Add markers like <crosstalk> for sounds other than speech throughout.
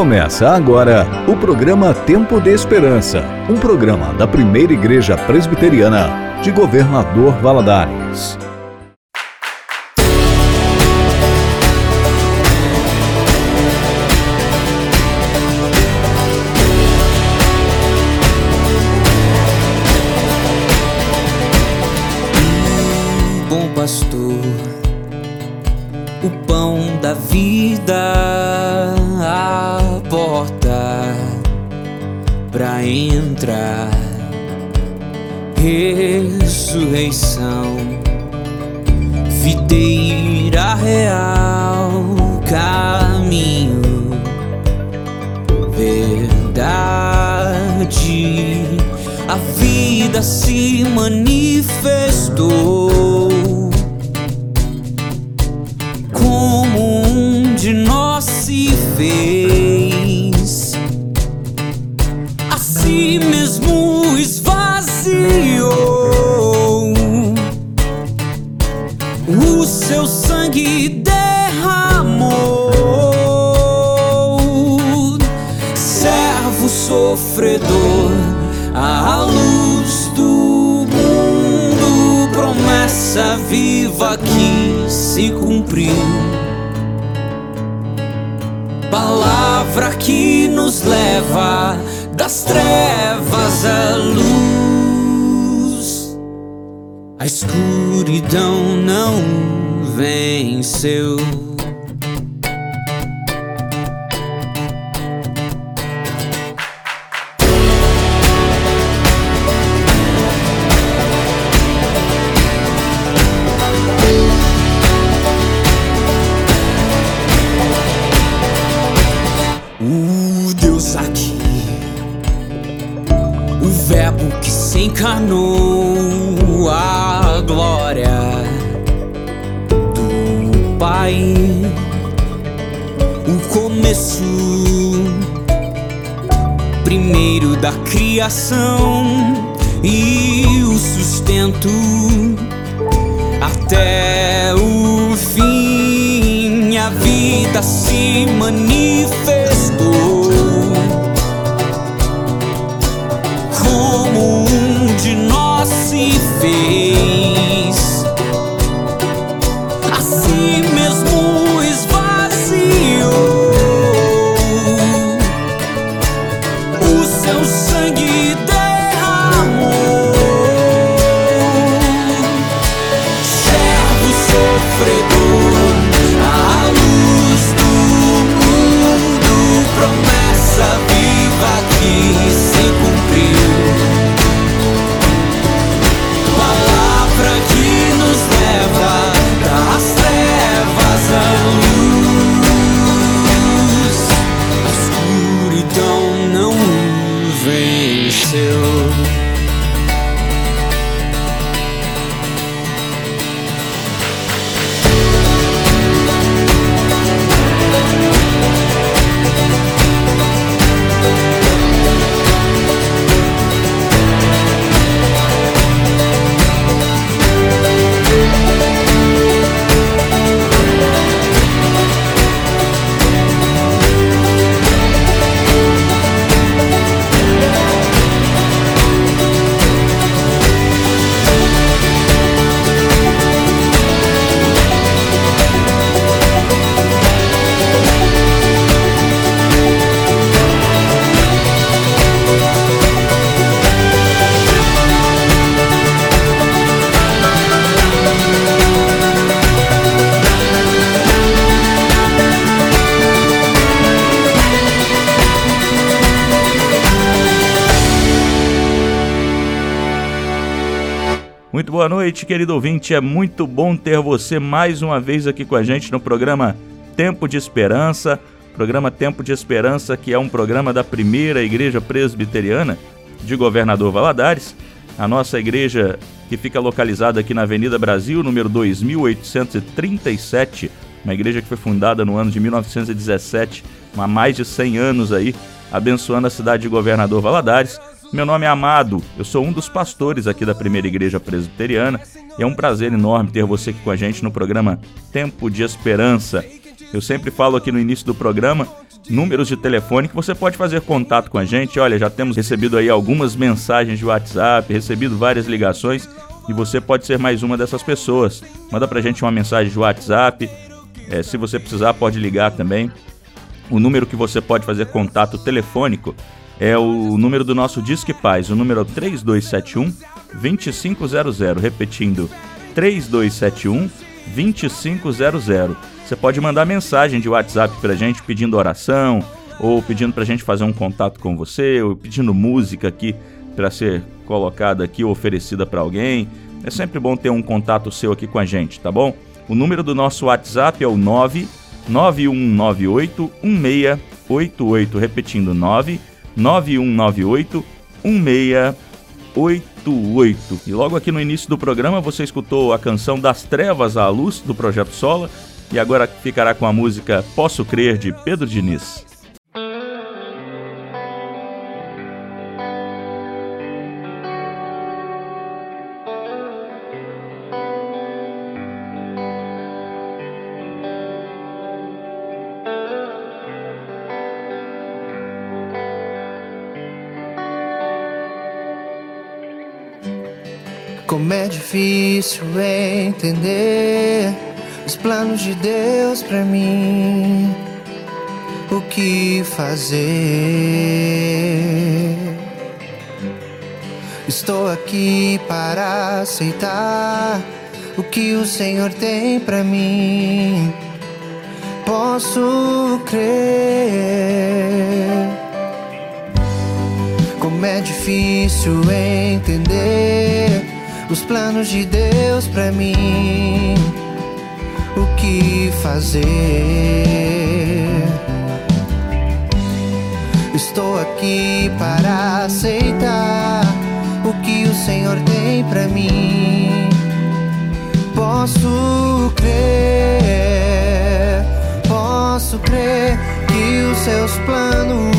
Começa agora o programa Tempo de Esperança, um programa da primeira Igreja Presbiteriana de Governador Valadares. Ressurreição, videira real, caminho, verdade. A vida se manifestou nos leva das trevas à luz. A escuridão não venceu. Criação e o sustento até o fim. A vida se manifestou como um de nós se fez. A si mesmo noite, querido ouvinte. É muito bom ter você mais uma vez aqui com a gente no programa Tempo de Esperança. Programa Tempo de Esperança, que é um programa da primeira Igreja Presbiteriana de Governador Valadares. A nossa igreja que fica localizada aqui na Avenida Brasil, número 2837, uma igreja que foi fundada no ano de 1917, há mais de 100 anos aí, abençoando a cidade de Governador Valadares. Meu nome é Amado, eu sou um dos pastores aqui da Primeira Igreja Presbiteriana e é um prazer enorme ter você aqui com a gente no programa Tempo de Esperança. Eu sempre falo aqui no início do programa números de telefone que você pode fazer contato com a gente. Olha, já temos recebido aí algumas mensagens de WhatsApp, recebido várias ligações e você pode ser mais uma dessas pessoas. Manda pra gente uma mensagem de WhatsApp. É, se você precisar, pode ligar também. O número que você pode fazer contato telefônico é o número do nosso Disque Paz, o número é 3271 2500. Repetindo, 3271 2500. Você pode mandar mensagem de WhatsApp pra gente pedindo oração, ou pedindo pra gente fazer um contato com você, ou pedindo música aqui para ser colocada aqui ou oferecida para alguém. É sempre bom ter um contato seu aqui com a gente, tá bom? O número do nosso WhatsApp é o 99198 1688, repetindo 99198 1688. E logo aqui no início do programa você escutou a canção Das Trevas à Luz do Projeto Sola e agora ficará com a música Posso Crer de Pedro Diniz. Difícil entender os planos de Deus pra mim. O que fazer? Estou aqui para aceitar o que o Senhor tem pra mim. Posso crer. Como é difícil entender os planos de Deus pra mim. O que fazer? Estou aqui para aceitar o que o Senhor tem pra mim. Posso crer, posso crer que os seus planos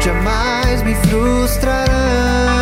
jamais me frustrarão.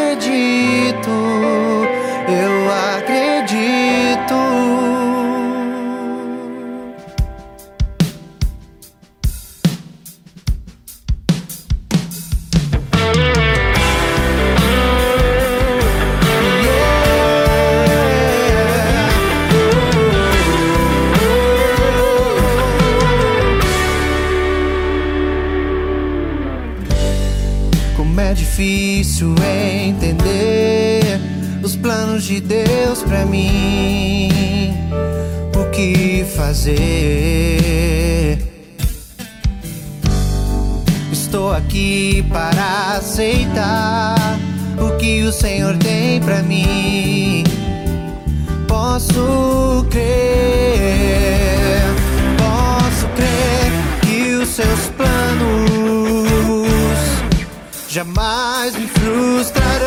difícil entender os planos de Deus para mim. O que fazer? Estou aqui para aceitar o que o Senhor tem para mim. Posso crer, posso crer que os seus planos jamais me frustrarão,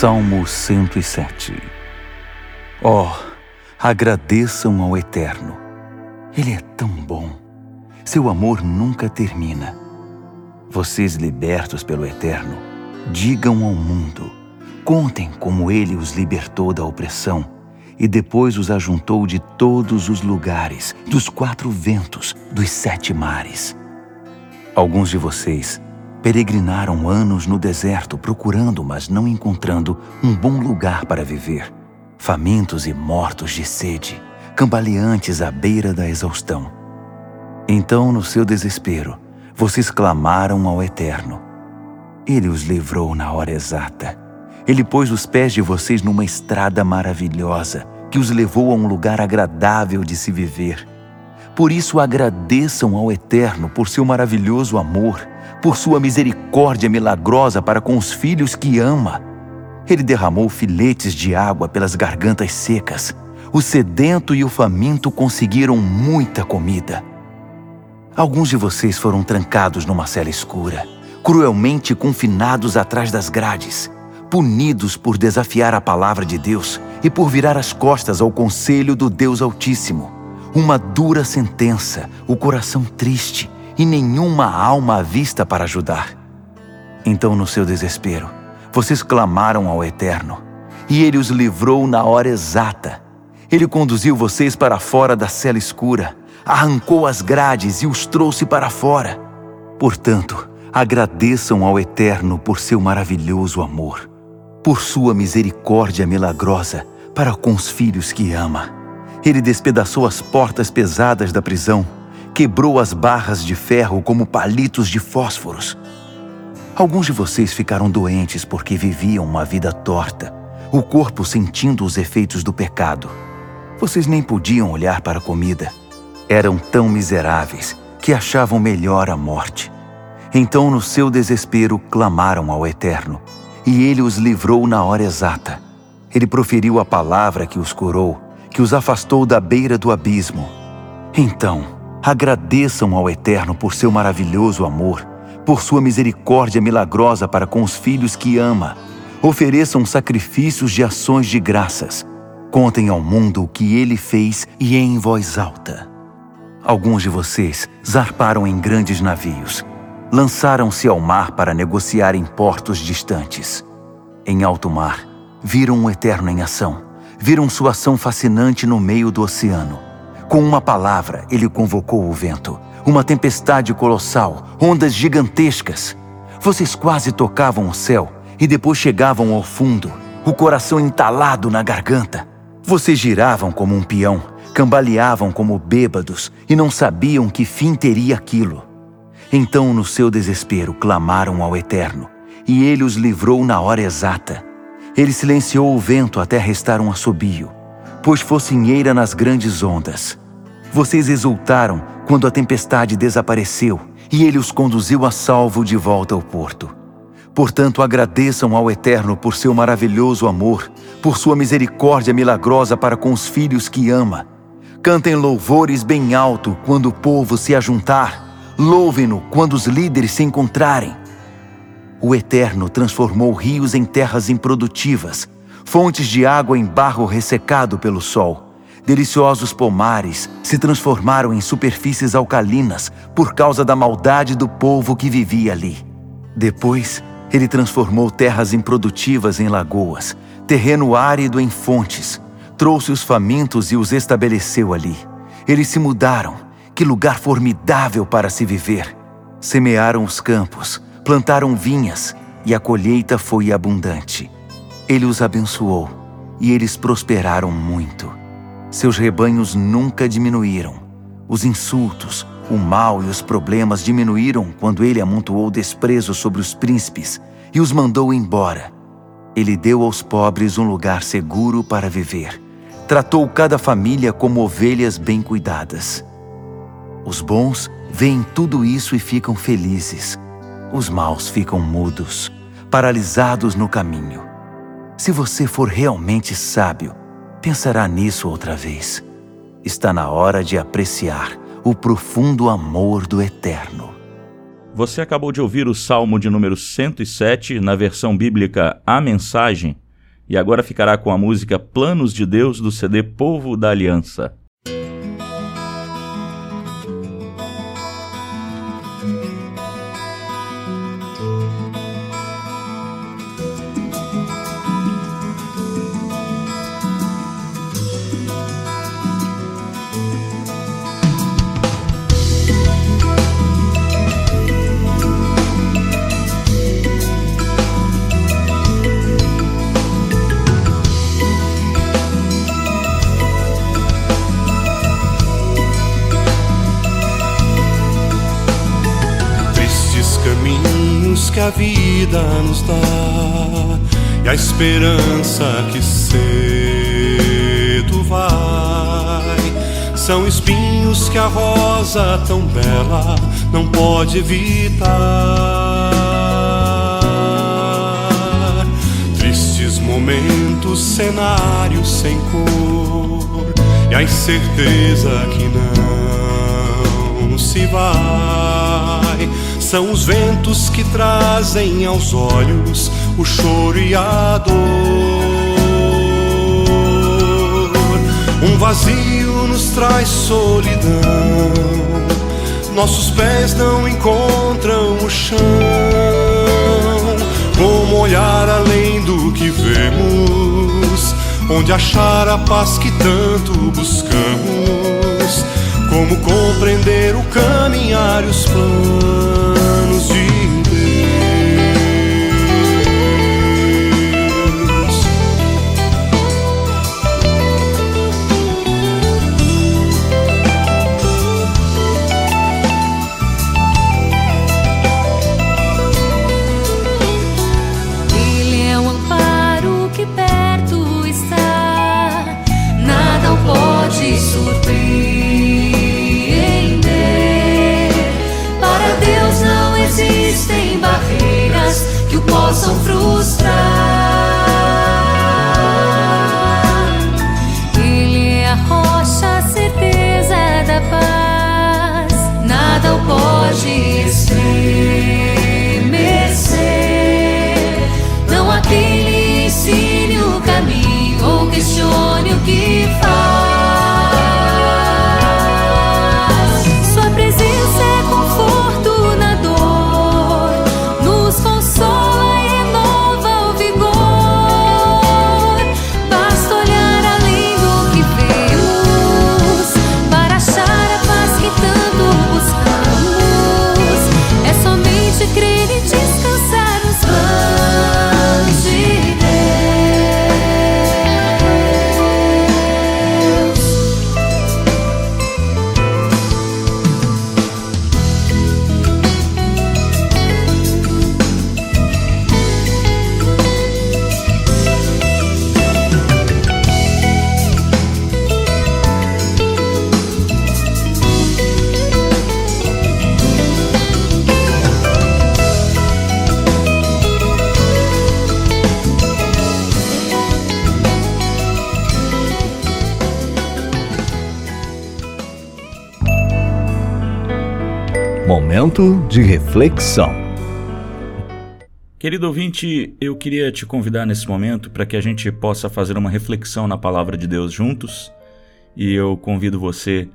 Salmo 107 Oh, agradeçam ao Eterno. Ele é tão bom. Seu amor nunca termina. Vocês libertos pelo Eterno, digam ao mundo, contem como ele os libertou da opressão e depois os ajuntou de todos os lugares, dos quatro ventos, dos sete mares. Alguns de vocês peregrinaram anos no deserto procurando, mas não encontrando, um bom lugar para viver, famintos e mortos de sede, cambaleantes à beira da exaustão. Então, no seu desespero, vocês clamaram ao Eterno. Ele os livrou na hora exata. Ele pôs os pés de vocês numa estrada maravilhosa que os levou a um lugar agradável de se viver. Por isso agradeçam ao Eterno por seu maravilhoso amor, por sua misericórdia milagrosa para com os filhos que ama. Ele derramou filetes de água pelas gargantas secas. O sedento e o faminto conseguiram muita comida. Alguns de vocês foram trancados numa cela escura, cruelmente confinados atrás das grades, punidos por desafiar a palavra de Deus e por virar as costas ao conselho do Deus Altíssimo uma dura sentença, o coração triste e nenhuma alma à vista para ajudar. Então, no seu desespero, vocês clamaram ao Eterno, e ele os livrou na hora exata. Ele conduziu vocês para fora da cela escura, arrancou as grades e os trouxe para fora. Portanto, agradeçam ao Eterno por seu maravilhoso amor, por sua misericórdia milagrosa para com os filhos que ama. Ele despedaçou as portas pesadas da prisão, quebrou as barras de ferro como palitos de fósforos. Alguns de vocês ficaram doentes porque viviam uma vida torta, o corpo sentindo os efeitos do pecado. Vocês nem podiam olhar para a comida. Eram tão miseráveis que achavam melhor a morte. Então, no seu desespero, clamaram ao Eterno, e ele os livrou na hora exata. Ele proferiu a palavra que os curou que os afastou da beira do abismo. Então, agradeçam ao Eterno por seu maravilhoso amor, por sua misericórdia milagrosa para com os filhos que ama. Ofereçam sacrifícios de ações de graças. Contem ao mundo o que ele fez e em voz alta. Alguns de vocês zarparam em grandes navios. Lançaram-se ao mar para negociar em portos distantes. Em alto mar, viram o Eterno em ação viram sua ação fascinante no meio do oceano. Com uma palavra, ele convocou o vento, uma tempestade colossal, ondas gigantescas. Vocês quase tocavam o céu e depois chegavam ao fundo, o coração entalado na garganta. Vocês giravam como um peão, cambaleavam como bêbados e não sabiam que fim teria aquilo. Então, no seu desespero, clamaram ao Eterno, e ele os livrou na hora exata. Ele silenciou o vento até restar um assobio, pois focinheira nas grandes ondas. Vocês exultaram quando a tempestade desapareceu e ele os conduziu a salvo de volta ao porto. Portanto, agradeçam ao Eterno por seu maravilhoso amor, por sua misericórdia milagrosa para com os filhos que ama. Cantem louvores bem alto quando o povo se ajuntar. Louvem-no quando os líderes se encontrarem. O Eterno transformou rios em terras improdutivas, fontes de água em barro ressecado pelo sol. Deliciosos pomares se transformaram em superfícies alcalinas por causa da maldade do povo que vivia ali. Depois, ele transformou terras improdutivas em lagoas, terreno árido em fontes, trouxe os famintos e os estabeleceu ali. Eles se mudaram. Que lugar formidável para se viver! Semearam os campos, plantaram vinhas e a colheita foi abundante. Ele os abençoou e eles prosperaram muito. Seus rebanhos nunca diminuíram. Os insultos, o mal e os problemas diminuíram quando ele amontoou desprezo sobre os príncipes e os mandou embora. Ele deu aos pobres um lugar seguro para viver. Tratou cada família como ovelhas bem cuidadas. Os bons veem tudo isso e ficam felizes os maus ficam mudos, paralisados no caminho. Se você for realmente sábio, pensará nisso outra vez. Está na hora de apreciar o profundo amor do Eterno. Você acabou de ouvir o Salmo de número 107, na versão bíblica A Mensagem, e agora ficará com a música Planos de Deus do CD Povo da Aliança. A vida nos dá e a esperança que cedo vai. São espinhos que a rosa tão bela não pode evitar. Tristes momentos, cenários sem cor e a incerteza que não se vai são os ventos que trazem aos olhos o choro e a dor. Um vazio nos traz solidão, nossos pés não encontram o chão. Como olhar além do que vemos, onde achar a paz que tanto buscamos como compreender o caminhar e os planos de possam frustrar. Ele é a rocha, a certeza da paz, nada o pode estremecer. Não há quem lhe ensine o caminho ou questione o que faz. Momento de reflexão. Querido ouvinte, eu queria te convidar nesse momento para que a gente possa fazer uma reflexão na palavra de Deus juntos. E eu convido você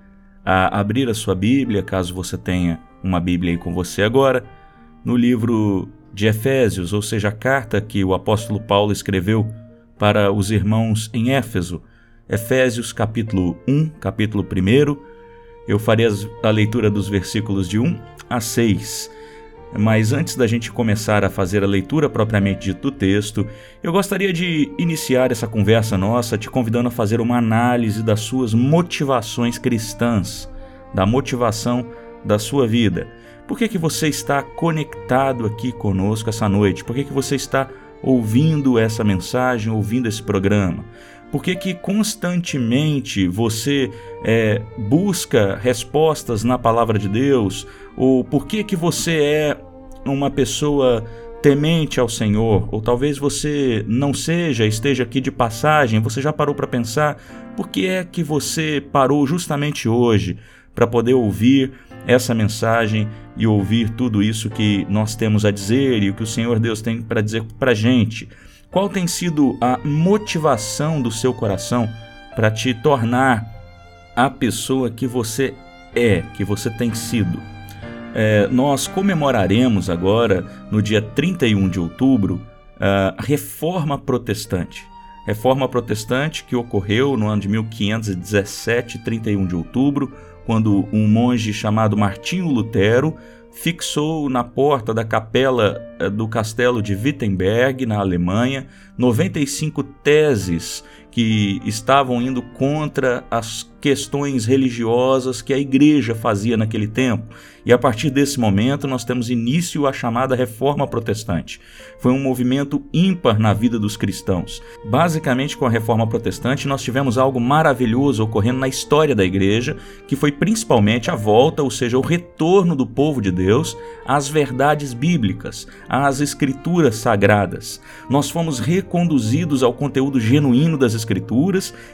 a abrir a sua Bíblia, caso você tenha uma Bíblia aí com você agora, no livro de Efésios, ou seja, a carta que o apóstolo Paulo escreveu para os irmãos em Éfeso. Efésios capítulo 1, capítulo 1, eu farei a leitura dos versículos de 1 a 6. Mas antes da gente começar a fazer a leitura propriamente dita do texto, eu gostaria de iniciar essa conversa nossa te convidando a fazer uma análise das suas motivações cristãs, da motivação da sua vida. Por que, que você está conectado aqui conosco essa noite? Por que, que você está ouvindo essa mensagem, ouvindo esse programa? Por que, que constantemente você é, busca respostas na palavra de Deus? Ou por que, que você é uma pessoa temente ao Senhor? Ou talvez você não seja, esteja aqui de passagem, você já parou para pensar por que é que você parou justamente hoje para poder ouvir essa mensagem e ouvir tudo isso que nós temos a dizer e o que o Senhor Deus tem para dizer para a gente? Qual tem sido a motivação do seu coração para te tornar a pessoa que você é, que você tem sido? É, nós comemoraremos agora, no dia 31 de outubro, a Reforma Protestante. Reforma Protestante que ocorreu no ano de 1517, 31 de outubro, quando um monge chamado Martinho Lutero fixou na porta da capela eh, do castelo de Wittenberg, na Alemanha, 95 teses que estavam indo contra as questões religiosas que a igreja fazia naquele tempo. E a partir desse momento nós temos início a chamada Reforma Protestante. Foi um movimento ímpar na vida dos cristãos. Basicamente, com a Reforma Protestante, nós tivemos algo maravilhoso ocorrendo na história da igreja, que foi principalmente a volta, ou seja, o retorno do povo de Deus às verdades bíblicas, às escrituras sagradas. Nós fomos reconduzidos ao conteúdo genuíno das escrituras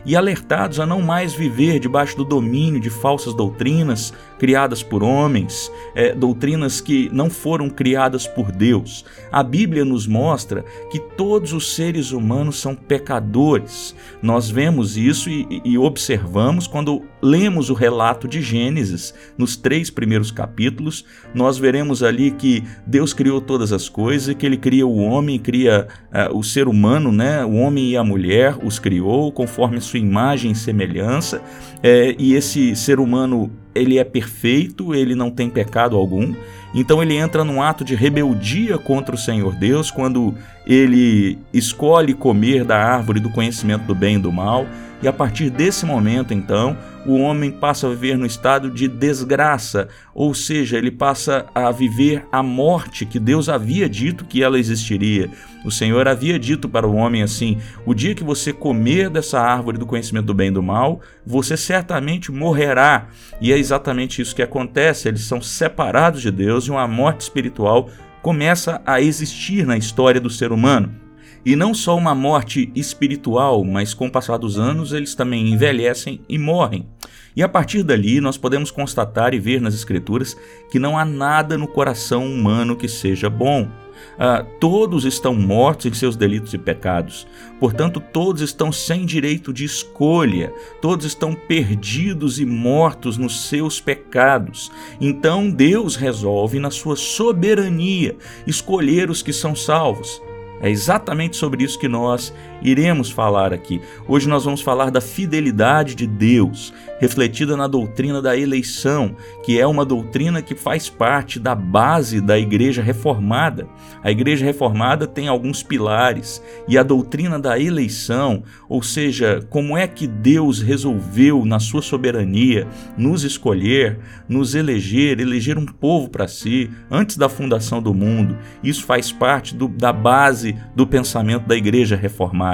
e alertados a não mais viver debaixo do domínio de falsas doutrinas criadas por homens, é, doutrinas que não foram criadas por Deus. A Bíblia nos mostra que todos os seres humanos são pecadores. Nós vemos isso e, e observamos quando lemos o relato de Gênesis, nos três primeiros capítulos, nós veremos ali que Deus criou todas as coisas que ele cria o homem, cria uh, o ser humano, né? o homem e a mulher, os criou conforme a sua imagem e semelhança, é, e esse ser humano ele é perfeito, ele não tem pecado algum. Então ele entra num ato de rebeldia contra o Senhor Deus quando ele escolhe comer da árvore do conhecimento do bem e do mal. E a partir desse momento, então, o homem passa a viver no estado de desgraça, ou seja, ele passa a viver a morte que Deus havia dito que ela existiria. O Senhor havia dito para o homem assim: o dia que você comer dessa árvore do conhecimento do bem e do mal, você certamente morrerá. E é exatamente isso que acontece, eles são separados de Deus e uma morte espiritual começa a existir na história do ser humano. E não só uma morte espiritual, mas com o passar dos anos eles também envelhecem e morrem. E a partir dali nós podemos constatar e ver nas Escrituras que não há nada no coração humano que seja bom. Ah, todos estão mortos em seus delitos e pecados. Portanto, todos estão sem direito de escolha, todos estão perdidos e mortos nos seus pecados. Então, Deus resolve, na sua soberania, escolher os que são salvos. É exatamente sobre isso que nós iremos falar aqui. Hoje nós vamos falar da fidelidade de Deus, refletida na doutrina da eleição, que é uma doutrina que faz parte da base da Igreja Reformada. A Igreja Reformada tem alguns pilares e a doutrina da eleição, ou seja, como é que Deus resolveu, na sua soberania, nos escolher, nos eleger, eleger um povo para si antes da fundação do mundo. Isso faz parte do, da base do pensamento da igreja reformada.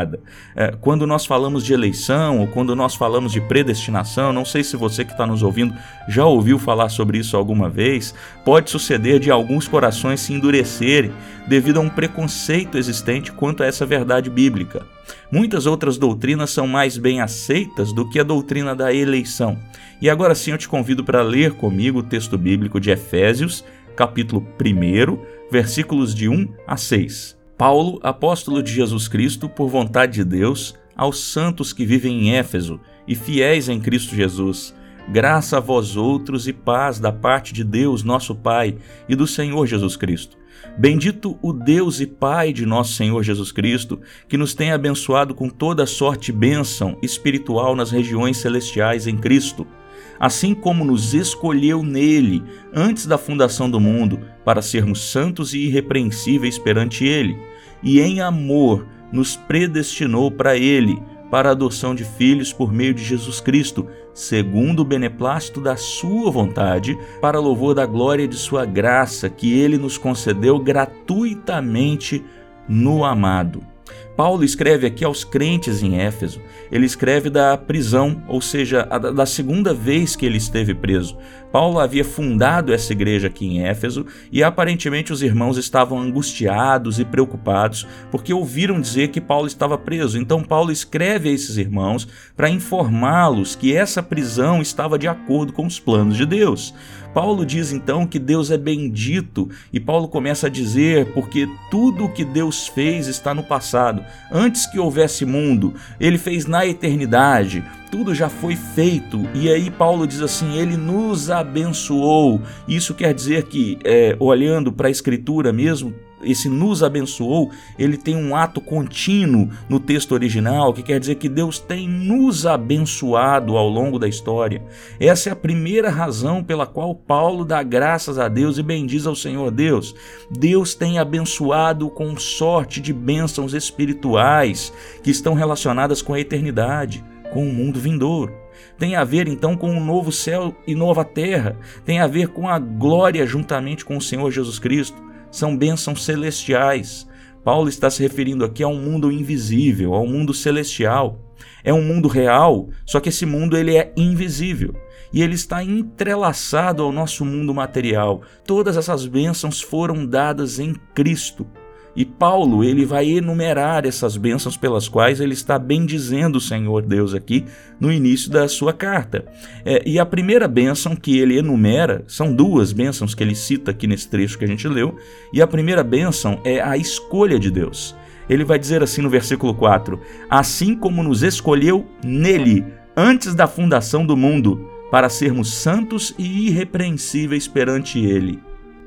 É, quando nós falamos de eleição ou quando nós falamos de predestinação, não sei se você que está nos ouvindo já ouviu falar sobre isso alguma vez, pode suceder de alguns corações se endurecerem devido a um preconceito existente quanto a essa verdade bíblica. Muitas outras doutrinas são mais bem aceitas do que a doutrina da eleição. E agora sim eu te convido para ler comigo o texto bíblico de Efésios, capítulo 1, versículos de 1 a 6. Paulo, apóstolo de Jesus Cristo, por vontade de Deus, aos santos que vivem em Éfeso e fiéis em Cristo Jesus, graça a vós outros e paz da parte de Deus, nosso Pai, e do Senhor Jesus Cristo. Bendito o Deus e Pai de nosso Senhor Jesus Cristo, que nos tem abençoado com toda sorte de bênção espiritual nas regiões celestiais em Cristo assim como nos escolheu nele antes da fundação do mundo, para sermos santos e irrepreensíveis perante ele, e em amor nos predestinou para ele, para a adoção de filhos por meio de Jesus Cristo, segundo o beneplácito da sua vontade, para louvor da glória de sua graça, que ele nos concedeu gratuitamente no amado. Paulo escreve aqui aos crentes em Éfeso. Ele escreve da prisão, ou seja, da segunda vez que ele esteve preso. Paulo havia fundado essa igreja aqui em Éfeso e aparentemente os irmãos estavam angustiados e preocupados porque ouviram dizer que Paulo estava preso. Então Paulo escreve a esses irmãos para informá-los que essa prisão estava de acordo com os planos de Deus. Paulo diz então que Deus é bendito e Paulo começa a dizer porque tudo o que Deus fez está no passado antes que houvesse mundo, ele fez na eternidade, tudo já foi feito. E aí Paulo diz assim: ele nos abençoou. Isso quer dizer que, é, olhando para a Escritura mesmo, esse nos abençoou, ele tem um ato contínuo no texto original, que quer dizer que Deus tem nos abençoado ao longo da história. Essa é a primeira razão pela qual Paulo dá graças a Deus e bendiz ao Senhor Deus. Deus tem abençoado com sorte de bênçãos espirituais que estão relacionadas com a eternidade, com o mundo vindouro tem a ver então com um novo céu e nova terra, tem a ver com a glória juntamente com o Senhor Jesus Cristo são bênçãos celestiais. Paulo está se referindo aqui a um mundo invisível, a um mundo celestial. É um mundo real, só que esse mundo ele é invisível e ele está entrelaçado ao nosso mundo material. Todas essas bênçãos foram dadas em Cristo. E Paulo, ele vai enumerar essas bênçãos pelas quais ele está bendizendo o Senhor Deus aqui no início da sua carta. É, e a primeira bênção que ele enumera, são duas bênçãos que ele cita aqui nesse trecho que a gente leu, e a primeira bênção é a escolha de Deus. Ele vai dizer assim no versículo 4: Assim como nos escolheu nele, antes da fundação do mundo, para sermos santos e irrepreensíveis perante ele.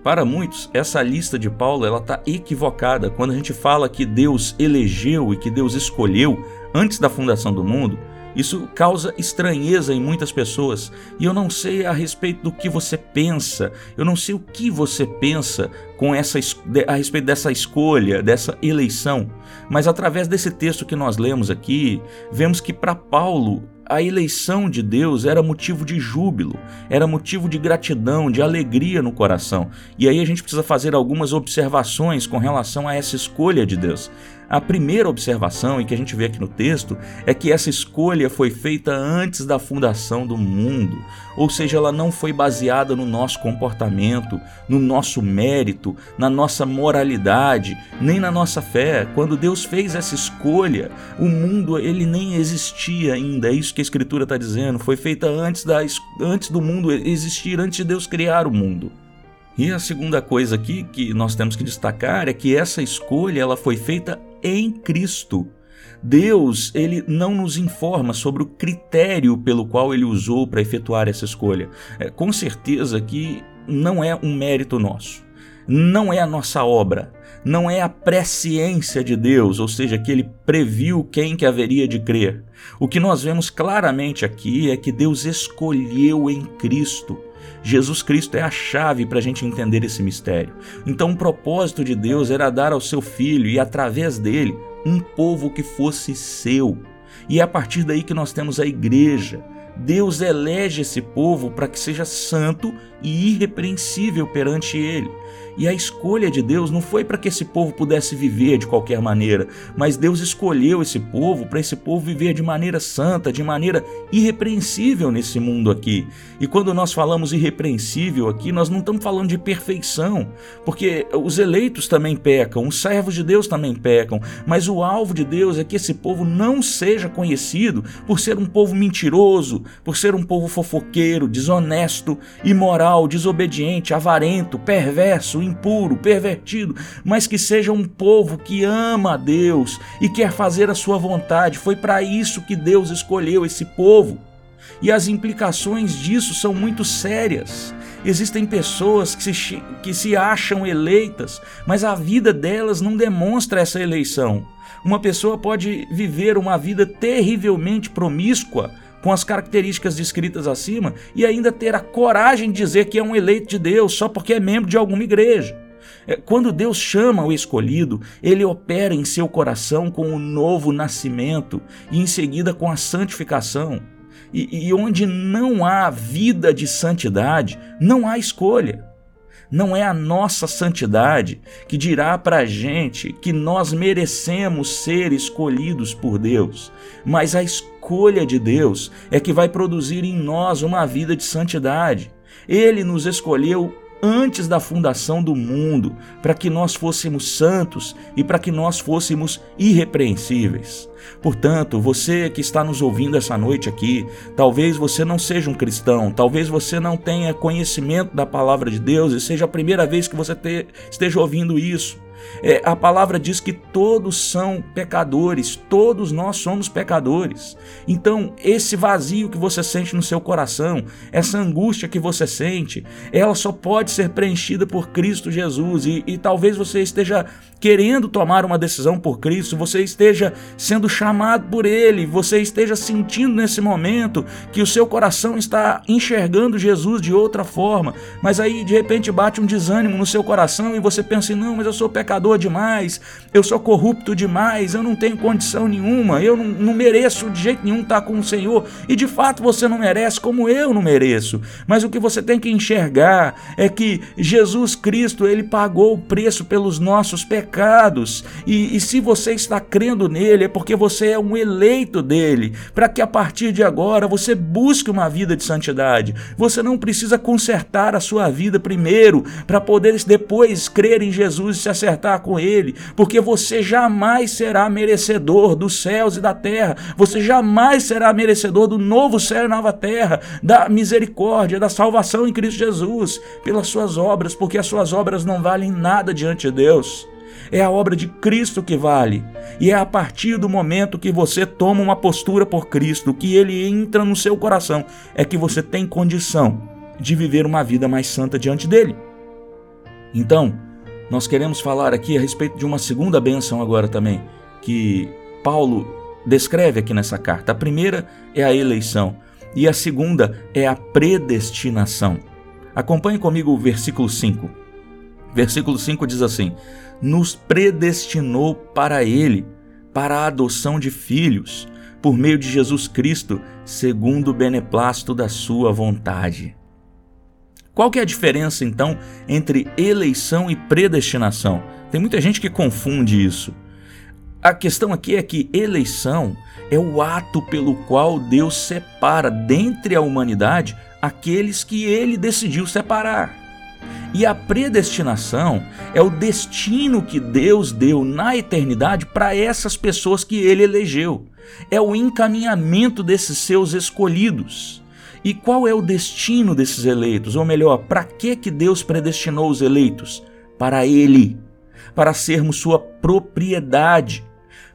Para muitos, essa lista de Paulo ela está equivocada. Quando a gente fala que Deus elegeu e que Deus escolheu antes da fundação do mundo, isso causa estranheza em muitas pessoas. E eu não sei a respeito do que você pensa, eu não sei o que você pensa com essa, a respeito dessa escolha, dessa eleição. Mas através desse texto que nós lemos aqui, vemos que para Paulo a eleição de Deus era motivo de júbilo, era motivo de gratidão, de alegria no coração. E aí a gente precisa fazer algumas observações com relação a essa escolha de Deus. A primeira observação, e que a gente vê aqui no texto, é que essa escolha foi feita antes da fundação do mundo, ou seja, ela não foi baseada no nosso comportamento, no nosso mérito, na nossa moralidade, nem na nossa fé. Quando Deus fez essa escolha, o mundo ele nem existia ainda. É isso que a Escritura está dizendo. Foi feita antes, da, antes do mundo existir, antes de Deus criar o mundo. E a segunda coisa aqui que nós temos que destacar é que essa escolha ela foi feita em Cristo. Deus, ele não nos informa sobre o critério pelo qual ele usou para efetuar essa escolha. É, com certeza que não é um mérito nosso, não é a nossa obra, não é a presciência de Deus, ou seja, que ele previu quem que haveria de crer. O que nós vemos claramente aqui é que Deus escolheu em Cristo Jesus Cristo é a chave para a gente entender esse mistério. Então, o propósito de Deus era dar ao seu filho e, através dele, um povo que fosse seu. E é a partir daí que nós temos a igreja. Deus elege esse povo para que seja santo e irrepreensível perante ele. E a escolha de Deus não foi para que esse povo pudesse viver de qualquer maneira, mas Deus escolheu esse povo para esse povo viver de maneira santa, de maneira irrepreensível nesse mundo aqui. E quando nós falamos irrepreensível aqui, nós não estamos falando de perfeição, porque os eleitos também pecam, os servos de Deus também pecam, mas o alvo de Deus é que esse povo não seja conhecido por ser um povo mentiroso, por ser um povo fofoqueiro, desonesto, imoral, desobediente, avarento, perverso, impuro, pervertido, mas que seja um povo que ama a Deus e quer fazer a sua vontade. Foi para isso que Deus escolheu esse povo. E as implicações disso são muito sérias. Existem pessoas que se, que se acham eleitas, mas a vida delas não demonstra essa eleição. Uma pessoa pode viver uma vida terrivelmente promíscua, com as características descritas acima e ainda ter a coragem de dizer que é um eleito de Deus só porque é membro de alguma igreja. É, quando Deus chama o escolhido, ele opera em seu coração com o novo nascimento e em seguida com a santificação. E, e onde não há vida de santidade, não há escolha. Não é a nossa santidade que dirá para a gente que nós merecemos ser escolhidos por Deus, mas a escolha de Deus é que vai produzir em nós uma vida de santidade. Ele nos escolheu antes da fundação do mundo, para que nós fôssemos santos e para que nós fôssemos irrepreensíveis. Portanto, você que está nos ouvindo essa noite aqui, talvez você não seja um cristão, talvez você não tenha conhecimento da palavra de Deus e seja a primeira vez que você te, esteja ouvindo isso. É, a palavra diz que todos são pecadores, todos nós somos pecadores. Então, esse vazio que você sente no seu coração, essa angústia que você sente, ela só pode ser preenchida por Cristo Jesus. E, e talvez você esteja querendo tomar uma decisão por Cristo, você esteja sendo chamado por Ele, você esteja sentindo nesse momento que o seu coração está enxergando Jesus de outra forma, mas aí de repente bate um desânimo no seu coração e você pensa: não, mas eu sou pecador demais, eu sou corrupto demais, eu não tenho condição nenhuma, eu não, não mereço de jeito nenhum estar com o Senhor, e de fato você não merece, como eu não mereço, mas o que você tem que enxergar é que Jesus Cristo, ele pagou o preço pelos nossos pecados. E, e se você está crendo nele, é porque você é um eleito dele, para que a partir de agora você busque uma vida de santidade. Você não precisa consertar a sua vida primeiro, para poder depois crer em Jesus e se acertar com ele, porque você jamais será merecedor dos céus e da terra, você jamais será merecedor do novo céu e nova terra, da misericórdia, da salvação em Cristo Jesus, pelas suas obras, porque as suas obras não valem nada diante de Deus. É a obra de Cristo que vale. E é a partir do momento que você toma uma postura por Cristo, que ele entra no seu coração, é que você tem condição de viver uma vida mais santa diante dele. Então, nós queremos falar aqui a respeito de uma segunda bênção agora também, que Paulo descreve aqui nessa carta. A primeira é a eleição e a segunda é a predestinação. Acompanhe comigo o versículo 5. Versículo 5 diz assim: nos predestinou para Ele, para a adoção de filhos, por meio de Jesus Cristo, segundo o beneplácito da Sua vontade. Qual que é a diferença então entre eleição e predestinação? Tem muita gente que confunde isso. A questão aqui é que eleição é o ato pelo qual Deus separa dentre a humanidade aqueles que ele decidiu separar. E a predestinação é o destino que Deus deu na eternidade para essas pessoas que ele elegeu. É o encaminhamento desses seus escolhidos. E qual é o destino desses eleitos? Ou melhor, para que que Deus predestinou os eleitos? Para ele, para sermos sua propriedade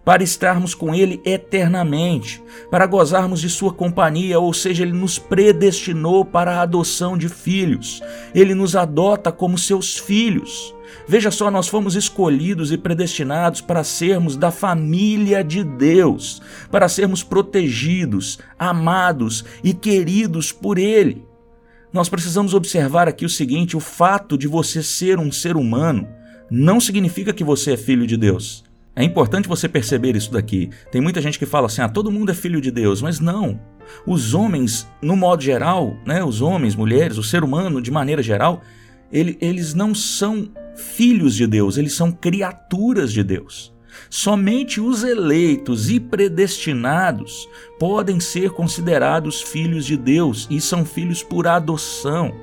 para estarmos com Ele eternamente, para gozarmos de Sua companhia, ou seja, Ele nos predestinou para a adoção de filhos, Ele nos adota como seus filhos. Veja só, nós fomos escolhidos e predestinados para sermos da família de Deus, para sermos protegidos, amados e queridos por Ele. Nós precisamos observar aqui o seguinte: o fato de você ser um ser humano não significa que você é filho de Deus. É importante você perceber isso daqui. Tem muita gente que fala assim: ah, todo mundo é filho de Deus, mas não. Os homens, no modo geral, né, os homens, mulheres, o ser humano de maneira geral, ele, eles não são filhos de Deus, eles são criaturas de Deus. Somente os eleitos e predestinados podem ser considerados filhos de Deus e são filhos por adoção.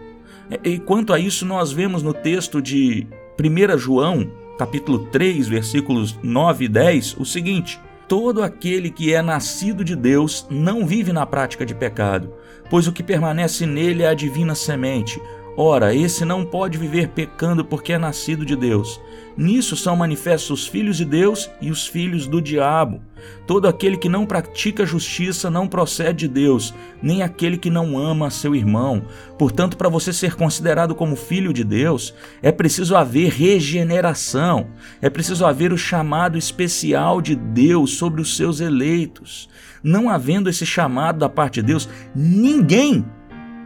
E quanto a isso, nós vemos no texto de 1 João, capítulo 3, versículos 9 e 10, o seguinte: Todo aquele que é nascido de Deus não vive na prática de pecado, pois o que permanece nele é a divina semente. Ora, esse não pode viver pecando porque é nascido de Deus. Nisso são manifestos os filhos de Deus e os filhos do diabo. Todo aquele que não pratica justiça não procede de Deus, nem aquele que não ama seu irmão. Portanto, para você ser considerado como filho de Deus, é preciso haver regeneração, é preciso haver o chamado especial de Deus sobre os seus eleitos. Não havendo esse chamado da parte de Deus, ninguém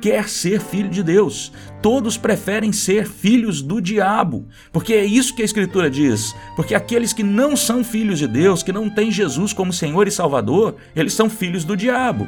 quer ser filho de Deus. Todos preferem ser filhos do diabo, porque é isso que a Escritura diz. Porque aqueles que não são filhos de Deus, que não têm Jesus como Senhor e Salvador, eles são filhos do diabo.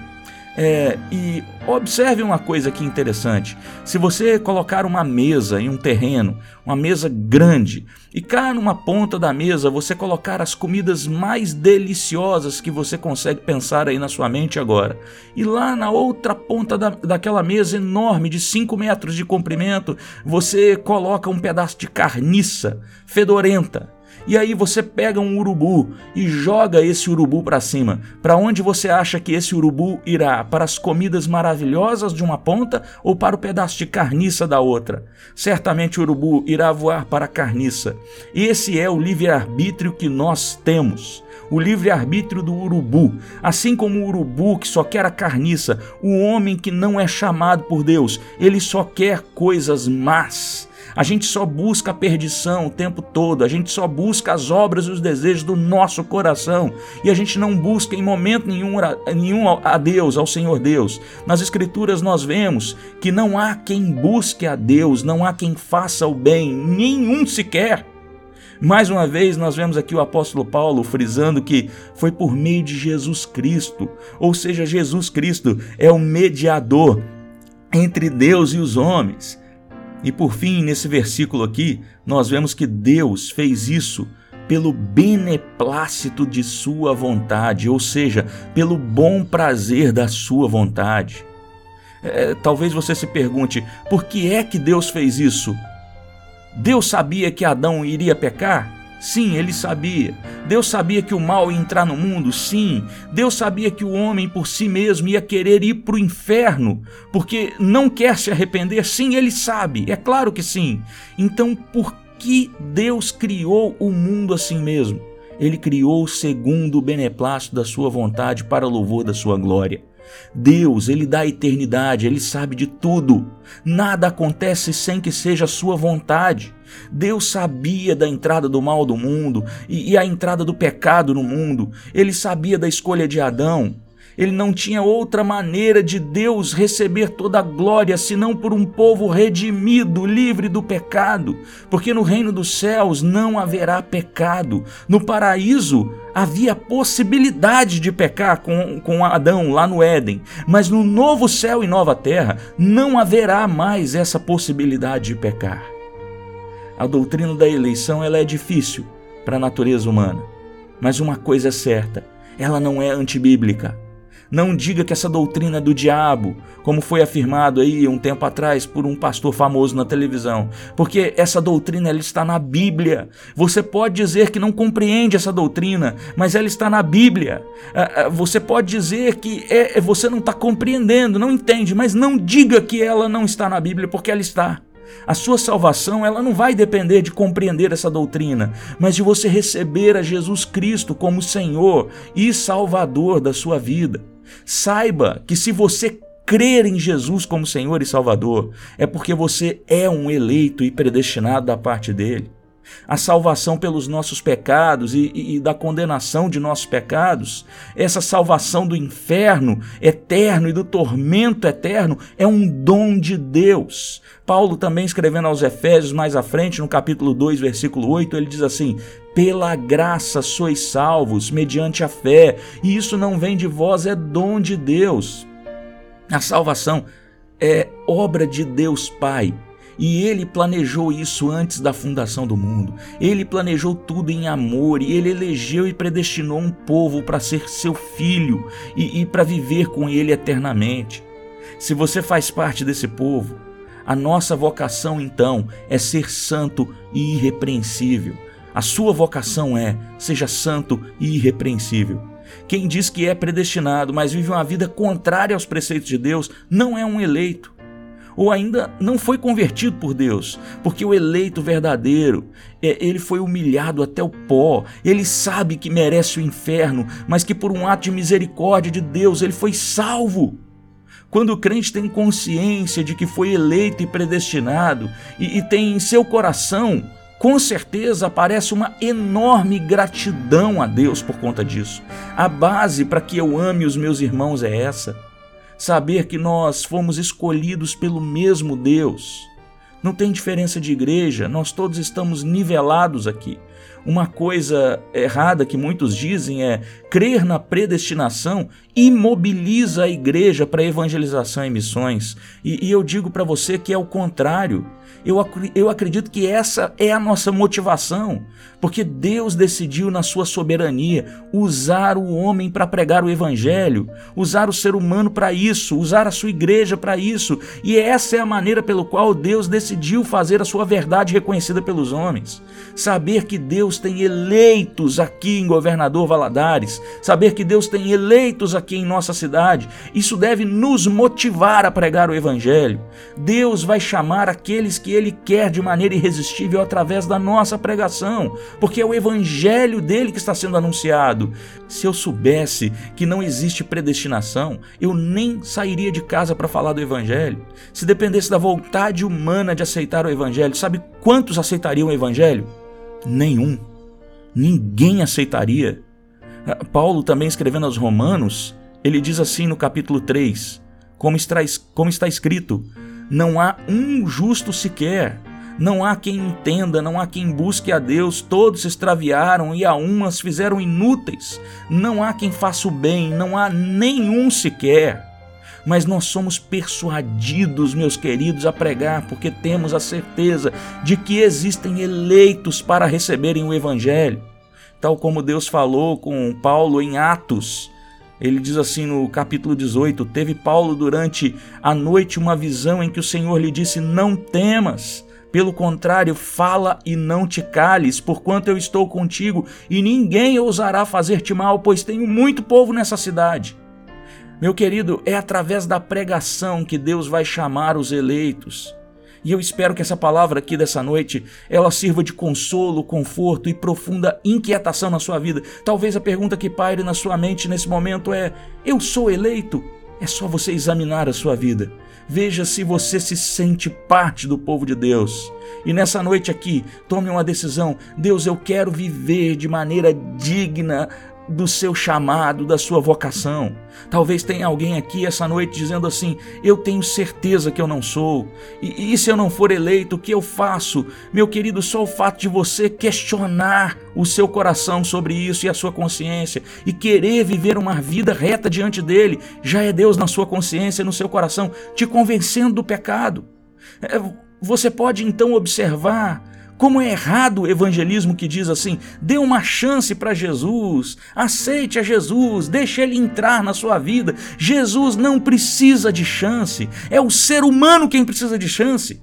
É, e observe uma coisa aqui interessante: se você colocar uma mesa em um terreno, uma mesa grande, e cá numa ponta da mesa você colocar as comidas mais deliciosas que você consegue pensar aí na sua mente agora, e lá na outra ponta da, daquela mesa enorme de 5 metros de comprimento você coloca um pedaço de carniça fedorenta E aí você pega um urubu e joga esse urubu para cima. Para onde você acha que esse urubu irá? Para as comidas maravilhosas de uma ponta ou para o pedaço de carniça da outra? Certamente o urubu irá voar para a carniça. Esse é o livre-arbítrio que nós temos o livre-arbítrio do urubu. Assim como o urubu que só quer a carniça, o homem que não é chamado por Deus, ele só quer coisas más. A gente só busca a perdição o tempo todo, a gente só busca as obras e os desejos do nosso coração e a gente não busca em momento nenhum, nenhum a Deus, ao Senhor Deus. Nas Escrituras nós vemos que não há quem busque a Deus, não há quem faça o bem, nenhum sequer. Mais uma vez, nós vemos aqui o apóstolo Paulo frisando que foi por meio de Jesus Cristo, ou seja, Jesus Cristo é o mediador entre Deus e os homens. E por fim, nesse versículo aqui, nós vemos que Deus fez isso pelo beneplácito de sua vontade, ou seja, pelo bom prazer da sua vontade. É, talvez você se pergunte, por que é que Deus fez isso? Deus sabia que Adão iria pecar? Sim, ele sabia. Deus sabia que o mal ia entrar no mundo? Sim. Deus sabia que o homem por si mesmo ia querer ir para o inferno, porque não quer se arrepender? Sim, ele sabe. É claro que sim. Então, por que Deus criou o mundo assim mesmo? Ele criou segundo o beneplácito da sua vontade para louvor da sua glória. Deus, ele dá a eternidade, ele sabe de tudo. Nada acontece sem que seja sua vontade. Deus sabia da entrada do mal do mundo e, e a entrada do pecado no mundo. Ele sabia da escolha de Adão. Ele não tinha outra maneira de Deus receber toda a glória senão por um povo redimido, livre do pecado, porque no reino dos céus não haverá pecado. No paraíso havia possibilidade de pecar com, com Adão lá no Éden, mas no novo céu e nova terra não haverá mais essa possibilidade de pecar. A doutrina da eleição ela é difícil para a natureza humana, mas uma coisa é certa, ela não é antibíblica. Não diga que essa doutrina é do diabo, como foi afirmado aí um tempo atrás por um pastor famoso na televisão, porque essa doutrina ela está na Bíblia. Você pode dizer que não compreende essa doutrina, mas ela está na Bíblia. Ah, ah, você pode dizer que é, você não está compreendendo, não entende, mas não diga que ela não está na Bíblia, porque ela está. A sua salvação, ela não vai depender de compreender essa doutrina, mas de você receber a Jesus Cristo como Senhor e Salvador da sua vida. Saiba que se você crer em Jesus como Senhor e Salvador, é porque você é um eleito e predestinado da parte dele. A salvação pelos nossos pecados e, e, e, da condenação de nossos pecados, essa salvação do inferno eterno e do tormento eterno, é um dom de Deus. Paulo, também escrevendo aos Efésios mais à frente, no capítulo 2, versículo 8, ele diz assim: pela graça sois salvos, mediante a fé, e isso não vem de vós, é dom de Deus. A salvação é obra de Deus Pai. E ele planejou isso antes da fundação do mundo. Ele planejou tudo em amor e ele elegeu e predestinou um povo para ser seu filho e, e para viver com ele eternamente. Se você faz parte desse povo, a nossa vocação então é ser santo e irrepreensível. A sua vocação é: seja santo e irrepreensível. Quem diz que é predestinado, mas vive uma vida contrária aos preceitos de Deus, não é um eleito. Ou ainda não foi convertido por Deus, porque o eleito verdadeiro, é, ele foi humilhado até o pó, ele sabe que merece o inferno, mas que por um ato de misericórdia de Deus ele foi salvo. Quando o crente tem consciência de que foi eleito e predestinado e, e tem em seu coração com certeza aparece uma enorme gratidão a Deus por conta disso. A base para que eu ame os meus irmãos é essa: saber que nós fomos escolhidos pelo mesmo Deus. Não tem diferença de igreja, nós todos estamos nivelados aqui. Uma coisa errada que muitos dizem é crer na predestinação imobiliza a igreja para evangelização e missões. E, e eu digo para você que é o contrário. Eu, eu acredito que essa é a nossa motivação, porque Deus decidiu, na sua soberania, usar o homem para pregar o evangelho, usar o ser humano para isso, usar a sua igreja para isso, e essa é a maneira pelo qual Deus decidiu fazer a sua verdade reconhecida pelos homens. Saber que Deus tem eleitos aqui em Governador Valadares, saber que Deus tem eleitos aqui em nossa cidade, isso deve nos motivar a pregar o Evangelho. Deus vai chamar aqueles que Ele quer de maneira irresistível através da nossa pregação, porque é o Evangelho dele que está sendo anunciado. Se eu soubesse que não existe predestinação, eu nem sairia de casa para falar do Evangelho. Se dependesse da vontade humana de aceitar o Evangelho, sabe quantos aceitariam o Evangelho? Nenhum. Ninguém aceitaria. Ah, Paulo, também escrevendo aos Romanos, ele diz assim no capítulo 3, como está, como está escrito: Não há um justo sequer, não há quem entenda, não há quem busque a Deus, todos se extraviaram e a umas fizeram inúteis. Não há quem faça o bem, não há nenhum sequer. Mas nós somos persuadidos, meus queridos, a pregar, porque temos a certeza de que existem eleitos para receberem o Evangelho. Tal como Deus falou com Paulo em Atos, ele diz assim no capítulo 18: Teve Paulo durante a noite uma visão em que o Senhor lhe disse: Não temas, pelo contrário, fala e não te cales, porquanto eu estou contigo, e ninguém ousará fazer-te mal, pois tenho muito povo nessa cidade. Meu querido, é através da pregação que Deus vai chamar os eleitos. E eu espero que essa palavra aqui dessa noite, ela sirva de consolo, conforto e profunda inquietação na sua vida. Talvez a pergunta que paire na sua mente nesse momento é: eu sou eleito? É só você examinar a sua vida. Veja se você se sente parte do povo de Deus. E nessa noite aqui, tome uma decisão. Deus, eu quero viver de maneira digna do seu chamado, da sua vocação. Talvez tenha alguém aqui essa noite dizendo assim: Eu tenho certeza que eu não sou. E, e, se eu não for eleito, o que eu faço? Meu querido, só o fato de você questionar o seu coração sobre isso e a sua consciência e querer viver uma vida reta diante dele, já é Deus na sua consciência, no seu coração, te convencendo do pecado. É, você pode então observar como é errado o evangelismo que diz assim: dê uma chance para Jesus, aceite a Jesus, deixe ele entrar na sua vida. Jesus não precisa de chance, é o ser humano quem precisa de chance.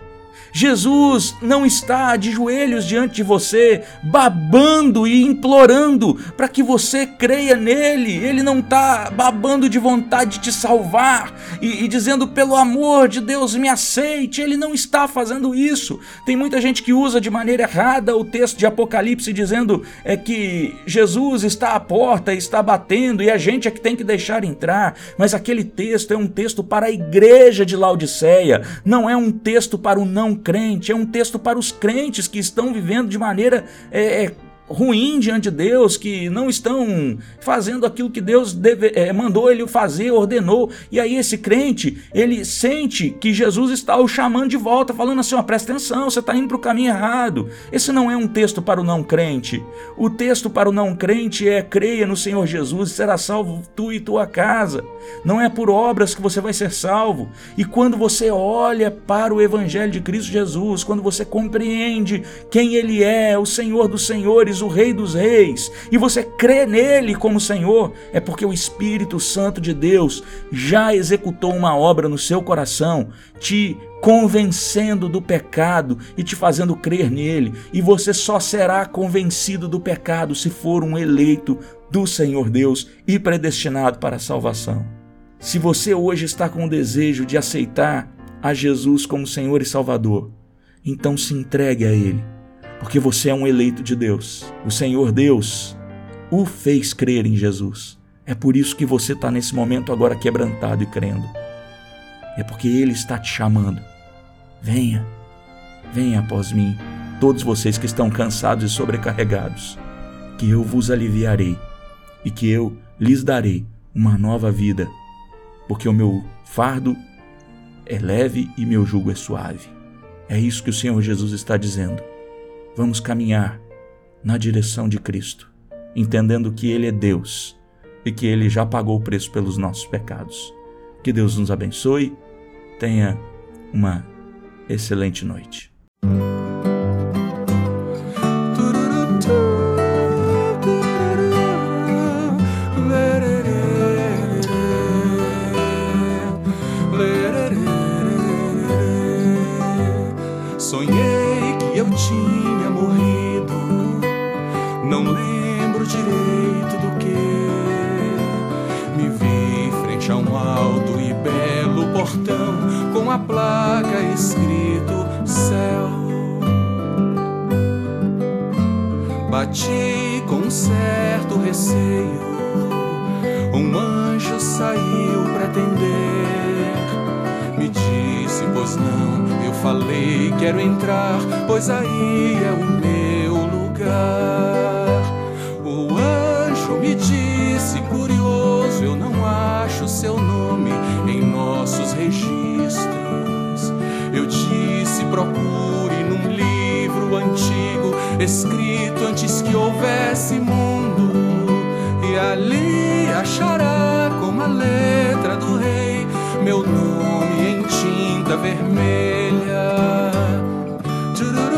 Jesus não está de joelhos diante de você, babando e implorando para que você creia nele. Ele não está babando de vontade de te salvar e, e, dizendo, pelo amor de Deus, me aceite. Ele não está fazendo isso. Tem muita gente que usa de maneira errada o texto de Apocalipse dizendo é que Jesus está à porta, está batendo e a gente é que tem que deixar entrar. Mas aquele texto é um texto para a igreja de Laodiceia, não é um texto para o não crente, é um texto para os crentes que estão vivendo de maneira é, é ruim diante de Deus, que não estão fazendo aquilo que Deus deve, é, mandou ele fazer, ordenou. E aí esse crente, ele sente que Jesus está o chamando de volta, falando assim, ó, presta atenção, você está indo para o caminho errado. Esse não é um texto para o não crente. O texto para o não crente é creia no Senhor Jesus e será salvo tu e tua casa. Não é por obras que você vai ser salvo. E quando você olha para o Evangelho de Cristo Jesus, quando você compreende quem ele é, o Senhor dos Senhores, o Rei dos Reis, e você crê nele como Senhor, é porque o Espírito Santo de Deus já executou uma obra no seu coração, te convencendo do pecado e te fazendo crer nele, e você só será convencido do pecado se for um eleito do Senhor Deus e predestinado para a salvação. Se você hoje está com o desejo de aceitar a Jesus como Senhor e Salvador, então se entregue a Ele porque você é um eleito de Deus. O Senhor Deus o fez crer em Jesus. É por isso que você está nesse momento agora quebrantado e crendo. É porque Ele está te chamando. Venha, venha após mim, todos vocês que estão cansados e sobrecarregados, que eu vos aliviarei e que eu lhes darei uma nova vida, porque o meu fardo é leve e meu jugo é suave. É isso que o Senhor Jesus está dizendo vamos caminhar na direção de Cristo, entendendo que Ele é Deus e que Ele já pagou o preço pelos nossos pecados. Que Deus nos abençoe, tenha uma excelente noite. Com a placa escrito céu. Bati com certo receio. Um anjo saiu para atender. Me disse, pois não, eu falei, quero entrar, pois aí é o meu lugar. O anjo me disse, curioso, eu não acho seu nome em nossos registros. Procure num livro antigo, escrito antes que houvesse mundo, e ali achará com a letra do rei meu nome em tinta vermelha. Tchururup,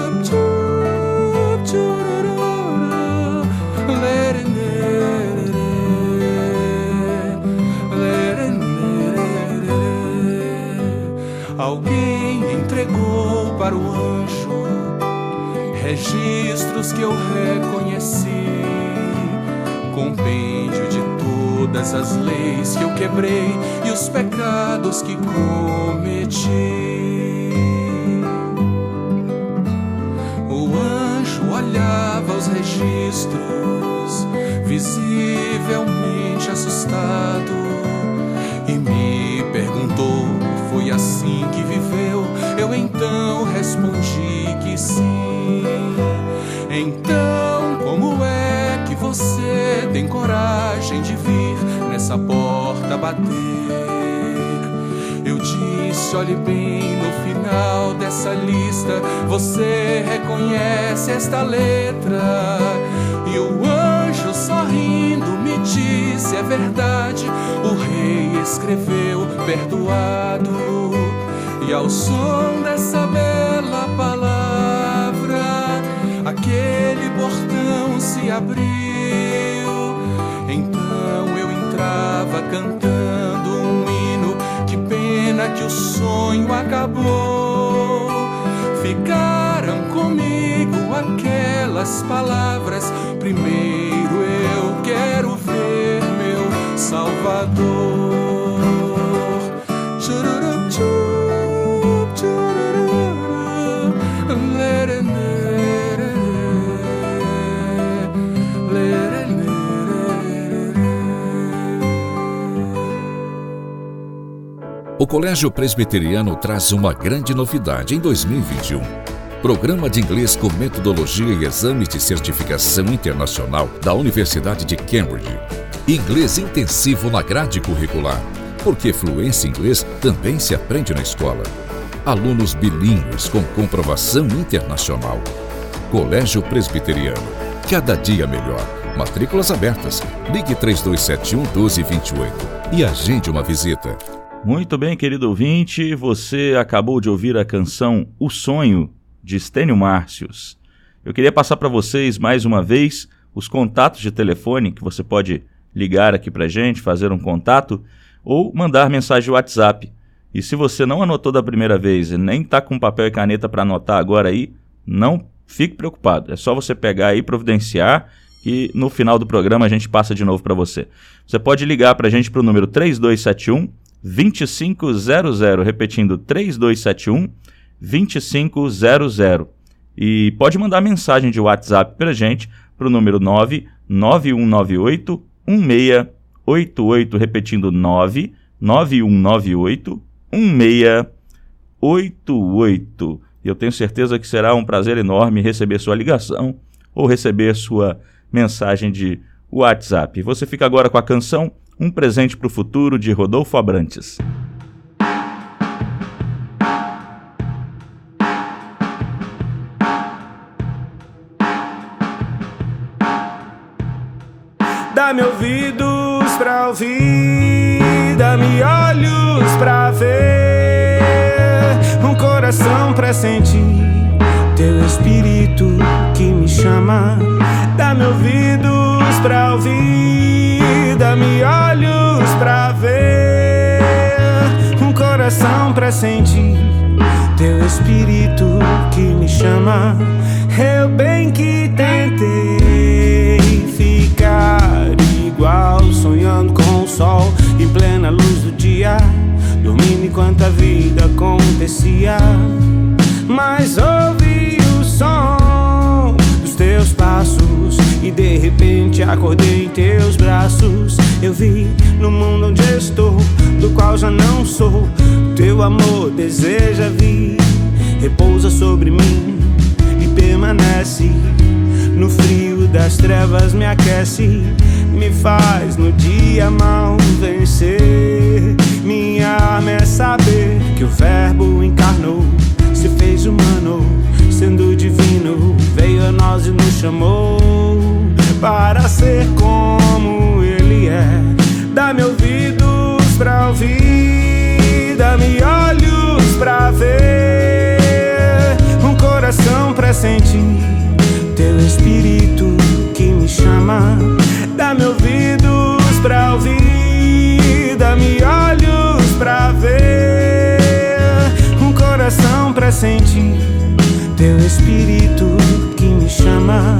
registros que eu reconheci, compêndio de todas as leis que eu quebrei e os pecados que cometi. O anjo olhava os registros, visivelmente assustado, coragem de vir nessa porta bater? Eu disse, olhe bem no final dessa lista, você reconhece esta letra. E o anjo sorrindo me disse, é verdade, o rei escreveu perdoado. E ao som dessa bela palavra, aquele portão se abriu. O sonho acabou. Ficaram comigo aquelas palavras. Primeiro eu quero ver meu Salvador. O Colégio Presbiteriano traz uma grande novidade em 2021. Programa de inglês com metodologia e exames de certificação internacional da Universidade de Cambridge. Inglês intensivo na grade curricular, porque fluência em inglês também se aprende na escola. Alunos bilíngues com comprovação internacional. Colégio Presbiteriano. Cada dia melhor. Matrículas abertas. Ligue 3271 1228 e agende uma visita. Muito bem, querido ouvinte, você acabou de ouvir a canção O Sonho, de Stênio Márcios. Eu queria passar para vocês, mais uma vez, os contatos de telefone que você pode ligar aqui para gente, fazer um contato, ou mandar mensagem WhatsApp. E se você não anotou da primeira vez e nem está com papel e caneta para anotar agora aí, não fique preocupado. É só você pegar aí, providenciar, que no final do programa a gente passa de novo para você. Você pode ligar para a gente para o número 3271 2500, repetindo 3271 2500. E pode mandar mensagem de WhatsApp para gente para o número 99198 1688, repetindo 99198 1688. E eu tenho certeza que será um prazer enorme receber sua ligação ou receber sua mensagem de WhatsApp. Você fica agora com a canção Um Presente para o Futuro de Rodolfo Abrantes. Dá-me ouvidos pra ouvir, dá-me olhos pra ver, um coração pra sentir teu espírito que me chama. Dá-me ouvidos pra ouvir, dá-me olhos pra ver, um coração pra sentir teu espírito que me chama. Eu bem que tentei ficar igual, sonhando com o sol em plena luz do dia. dormindo enquanto a vida acontecia. Mas ouvi o som dos teus passos e de repente acordei em teus braços. Eu vi no mundo onde estou, do qual já não sou. Teu amor deseja vir, repousa sobre mim e permanece. No frio das trevas me aquece, me faz no dia mal vencer. Minha arma é saber que o Verbo encarnou, se fez humano, sendo divino, veio a nós e nos chamou para ser como Ele é. Dá-me ouvidos pra ouvir, dá-me olhos pra ver, um coração pra sentir teu espírito que me chama. Dá-me ouvidos sentir. Teu espírito que me chama.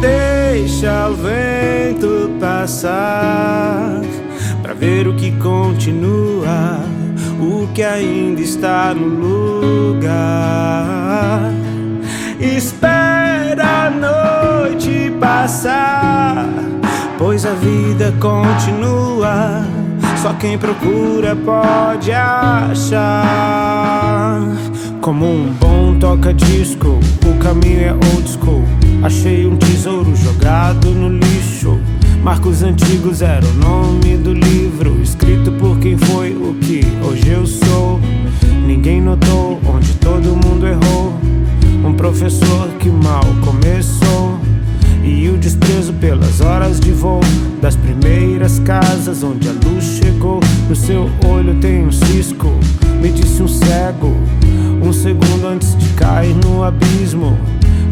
Deixa o vento passar pra ver o que continua, o que ainda está no lugar. Espera a noite passar, pois a vida continua. Só quem procura pode achar. Como um bom toca-disco, o caminho é old school. Achei um tesouro jogado no lixo. Marcos antigos era o nome do livro, escrito por quem foi o que hoje eu sou. Ninguém notou onde todo mundo errou. Um professor que mal começou. E o desprezo pelas horas de voo das primeiras casas onde a luz. No seu olho tem um cisco, me disse um cego. Um segundo antes de cair no abismo.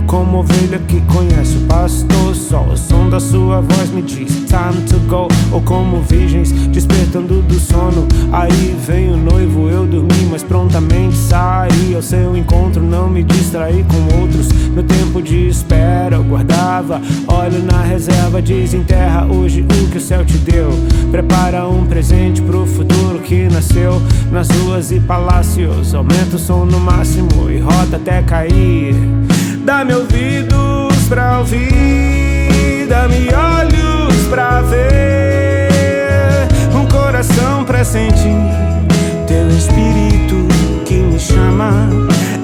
Como ovelha que conhece o pastor, só o som da sua voz me diz time to go. Ou como virgens despertando do sono. Aí vem o noivo, eu dormi, mas prontamente saí ao seu encontro. Não me distraí com outros. No tempo de espera eu guardava. Olho na reserva, desenterra hoje o que o céu te deu. Prepara um presente pro futuro que nasceu nas ruas e palácios. Aumenta o som no máximo e roda até cair. Dá-me ouvidos pra ouvir, dá-me olhos pra ver, um coração pra sentir teu espírito que me chama.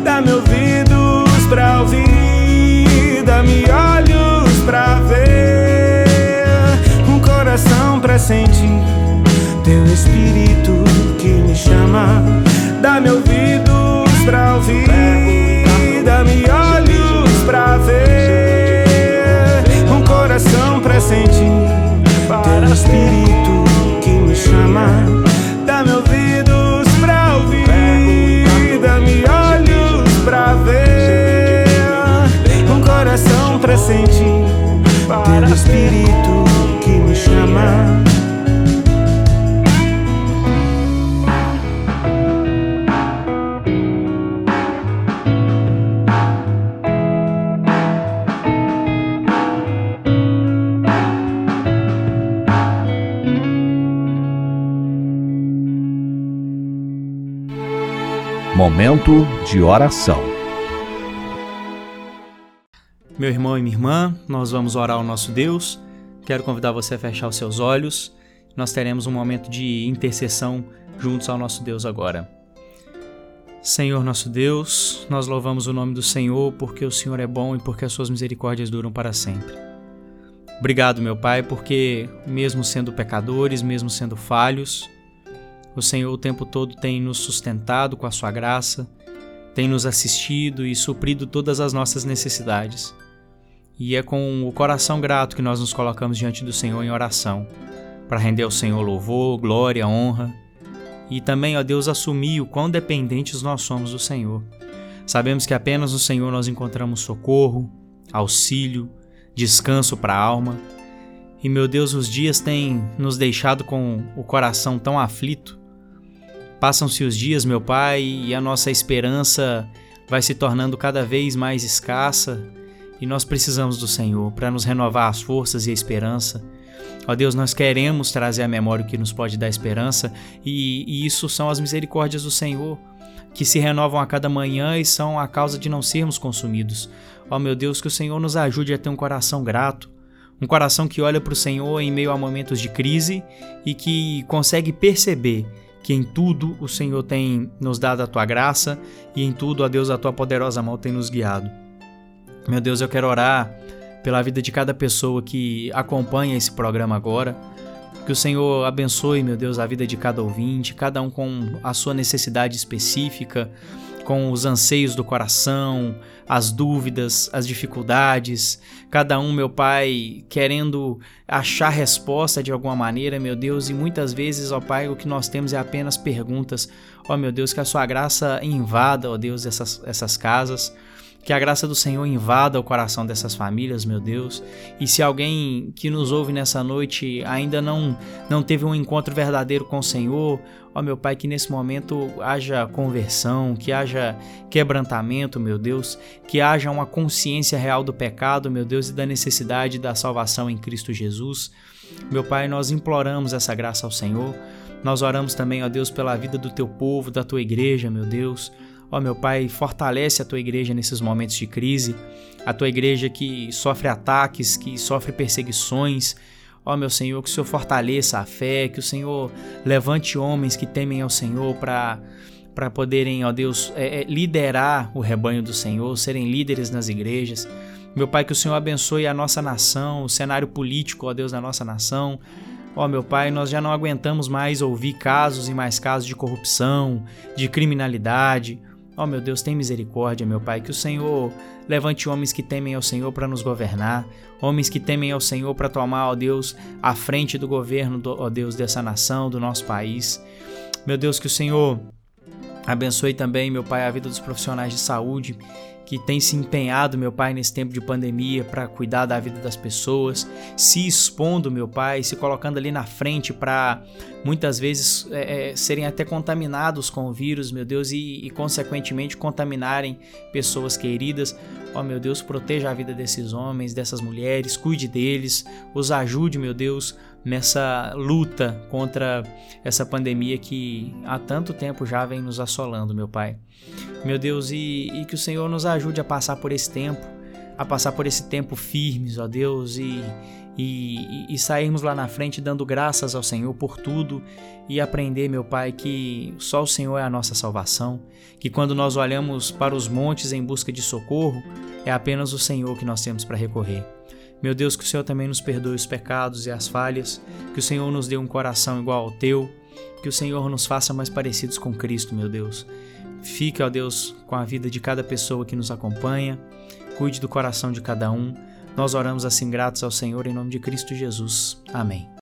Dá-me ouvidos pra ouvir, dá-me olhos pra ver, um coração pra sentir teu espírito que me chama. Dá-me ouvidos pra ouvir, espírito que me chama. Dá-me ouvidos pra ouvir, dá-me olhos pra ver, um coração pra sentir teu espírito Momento de oração. Meu irmão e minha irmã, nós vamos orar ao nosso Deus. Quero convidar você a fechar os seus olhos. Nós teremos um momento de intercessão juntos ao nosso Deus agora. Senhor nosso Deus, nós louvamos o nome do Senhor porque o Senhor é bom e porque as suas misericórdias duram para sempre. Obrigado, meu Pai, porque mesmo sendo pecadores, mesmo sendo falhos, o Senhor o tempo todo tem nos sustentado com a sua graça, tem nos assistido e suprido todas as nossas necessidades. E é com o coração grato que nós nos colocamos diante do Senhor em oração, para render ao Senhor louvor, glória, honra e também, ó Deus, assumir o quão dependentes nós somos do Senhor. Sabemos que apenas no Senhor nós encontramos socorro, auxílio, descanso para a alma. E meu Deus, os dias têm nos deixado com o coração tão aflito. Passam-se os dias, meu Pai, e a nossa esperança vai se tornando cada vez mais escassa, e nós precisamos do Senhor para nos renovar as forças e a esperança, Ó Deus, nós queremos trazer à memória o que nos pode dar esperança, e, e isso são as misericórdias do Senhor, que se renovam a cada manhã e são a causa de não sermos consumidos. Ó meu Deus, que o Senhor nos ajude a ter um coração grato, um coração que olha para o Senhor em meio a momentos de crise e que consegue perceber que em tudo o Senhor tem nos dado a tua graça e em tudo, ó Deus, a tua poderosa mão tem nos guiado. Meu Deus, eu quero orar pela vida de cada pessoa que acompanha esse programa agora. Que o Senhor abençoe, meu Deus, a vida de cada ouvinte, cada um com a sua necessidade específica, com os anseios do coração, as dúvidas, as dificuldades, cada um, meu Pai, querendo achar resposta de alguma maneira, meu Deus, e muitas vezes, ó Pai, o que nós temos é apenas perguntas. Ó meu Deus, que a sua graça invada, ó Deus, essas, essas casas. Que a graça do Senhor invada o coração dessas famílias, meu Deus. E se alguém que nos ouve nessa noite ainda não, não teve um encontro verdadeiro com o Senhor, ó meu Pai, que nesse momento haja conversão, que haja quebrantamento, meu Deus, que haja uma consciência real do pecado, meu Deus, e da necessidade da salvação em Cristo Jesus. Meu Pai, nós imploramos essa graça ao Senhor. Nós oramos também, ó Deus, pela vida do teu povo, da tua igreja, meu Deus. Ó meu Pai, fortalece a tua igreja nesses momentos de crise, a tua igreja que sofre ataques, que sofre perseguições. Ó meu Senhor, que o Senhor fortaleça a fé, que o Senhor levante homens que temem ao Senhor para para poderem, ó Deus, é, é, liderar o rebanho do Senhor, serem líderes nas igrejas. Meu Pai, que o Senhor abençoe a nossa nação, o cenário político, ó Deus, da nossa nação. Ó meu Pai, nós já não aguentamos mais ouvir casos e mais casos de corrupção, de criminalidade. Ó meu Deus, tem misericórdia, meu Pai, que o Senhor levante homens que temem ao Senhor para nos governar, homens que temem ao Senhor para tomar, ó Deus, a frente do governo, ó Deus, dessa nação, do nosso país. Meu Deus, que o Senhor abençoe também, meu Pai, a vida dos profissionais de saúde que tem se empenhado, meu Pai, nesse tempo de pandemia para cuidar da vida das pessoas, se expondo, meu Pai, se colocando ali na frente para muitas vezes é, é, serem até contaminados com o vírus, meu Deus, e, e consequentemente contaminarem pessoas queridas. Ó oh, meu Deus, proteja a vida desses homens, dessas mulheres, cuide deles, os ajude, meu Deus, nessa luta contra essa pandemia que há tanto tempo já vem nos assolando, meu Pai. Meu Deus, e, e que o Senhor nos ajude a passar por esse tempo, a passar por esse tempo firmes, ó Deus, e, e, e, sairmos lá na frente dando graças ao Senhor por tudo e aprender, meu Pai, que só o Senhor é a nossa salvação, que quando nós olhamos para os montes em busca de socorro, é apenas o Senhor que nós temos para recorrer. Meu Deus, que o Senhor também nos perdoe os pecados e as falhas, que o Senhor nos dê um coração igual ao teu, que o Senhor nos faça mais parecidos com Cristo, meu Deus. Fique, ó Deus, com a vida de cada pessoa que nos acompanha, cuide do coração de cada um. Nós oramos assim gratos ao Senhor em nome de Cristo Jesus. Amém.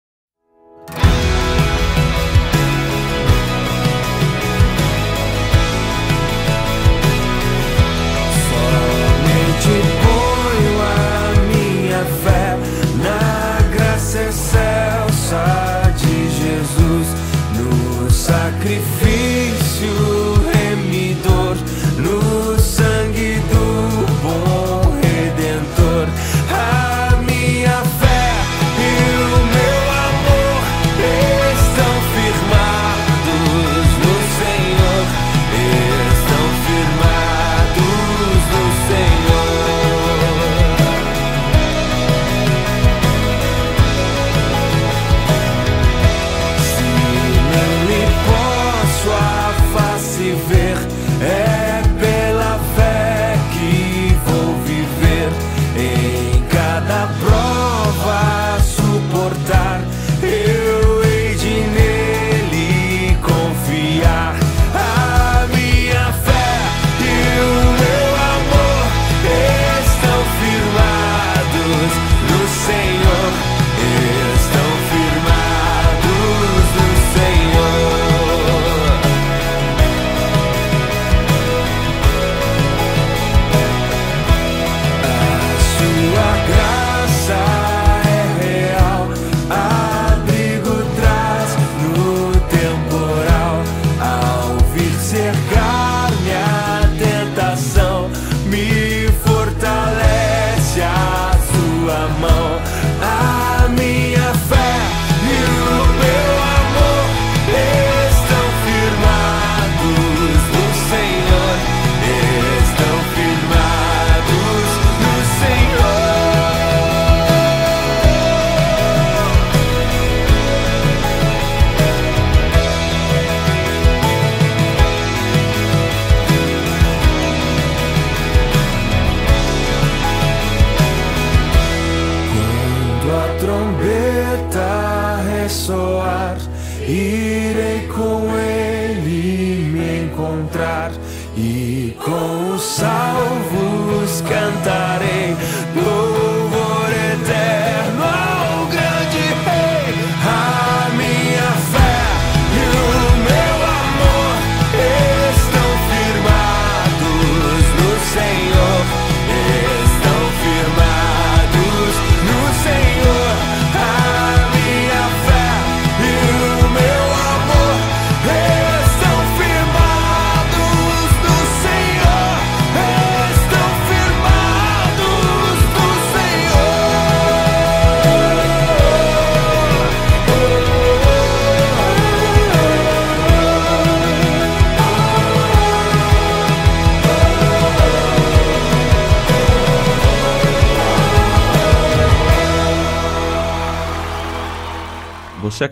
Meu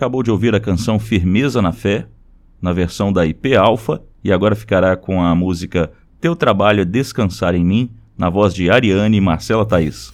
acabou de ouvir a canção Firmeza na Fé, na versão da IP Alpha, e agora ficará com a música Teu Trabalho é Descansar em Mim, na voz de Ariane e Marcela Thaís.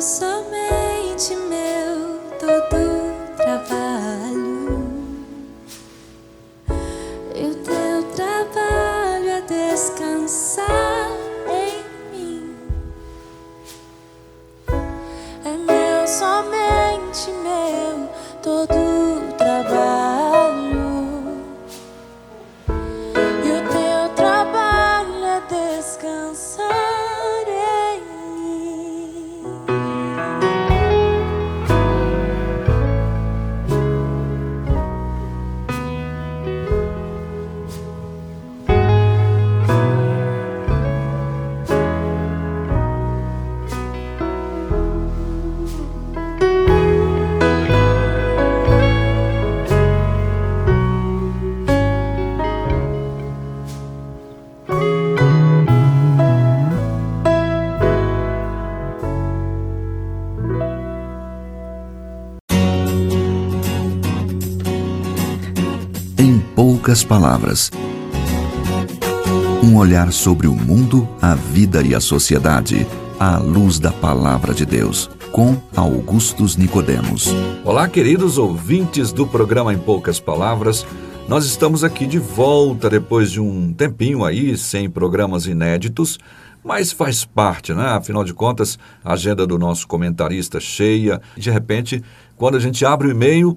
somente meu todo poucas palavras. Um olhar sobre o mundo, a vida e a sociedade, à luz da palavra de Deus, com Augustus Nicodemos. Olá, queridos ouvintes do programa Em Poucas Palavras. Nós estamos aqui de volta depois de um tempinho aí sem programas inéditos, mas faz parte, né? Afinal de contas, a agenda do nosso comentarista cheia. De repente, quando a gente abre o e-mail,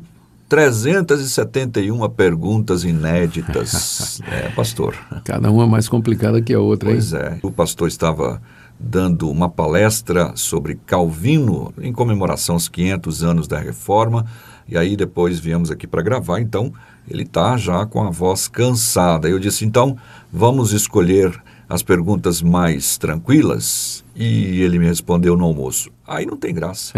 371 perguntas inéditas. <laughs> é, pastor. Cada uma mais complicada que a outra, hein? Pois é. O pastor estava dando uma palestra sobre Calvino em comemoração aos 500 anos da Reforma. E aí depois viemos aqui para gravar, então ele está já com a voz cansada. Eu disse, então, vamos escolher as perguntas mais tranquilas? E ele me respondeu no almoço. Aí não tem graça.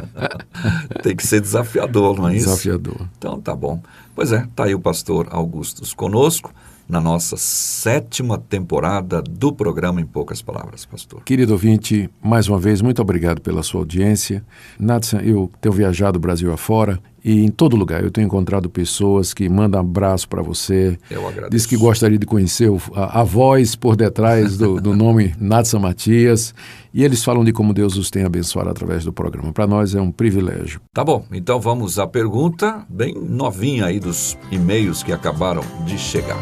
<laughs> tem que ser desafiador, não é isso? Desafiador. Então tá bom. Pois é, tá aí o pastor Augustus conosco na nossa sétima temporada do programa Em Poucas Palavras, pastor. Querido ouvinte, mais uma vez, muito obrigado pela sua audiência. Nathan, eu tenho viajado o Brasil afora e em todo lugar eu tenho encontrado pessoas que mandam abraço para você. Eu agradeço. Diz que gostaria de conhecer a, a voz por detrás do, do nome <laughs> Nathan Matias. E eles falam de como Deus os tem abençoado através do programa. Para nós é um privilégio. Tá bom, então vamos à pergunta bem novinha aí dos e-mails que acabaram de chegar.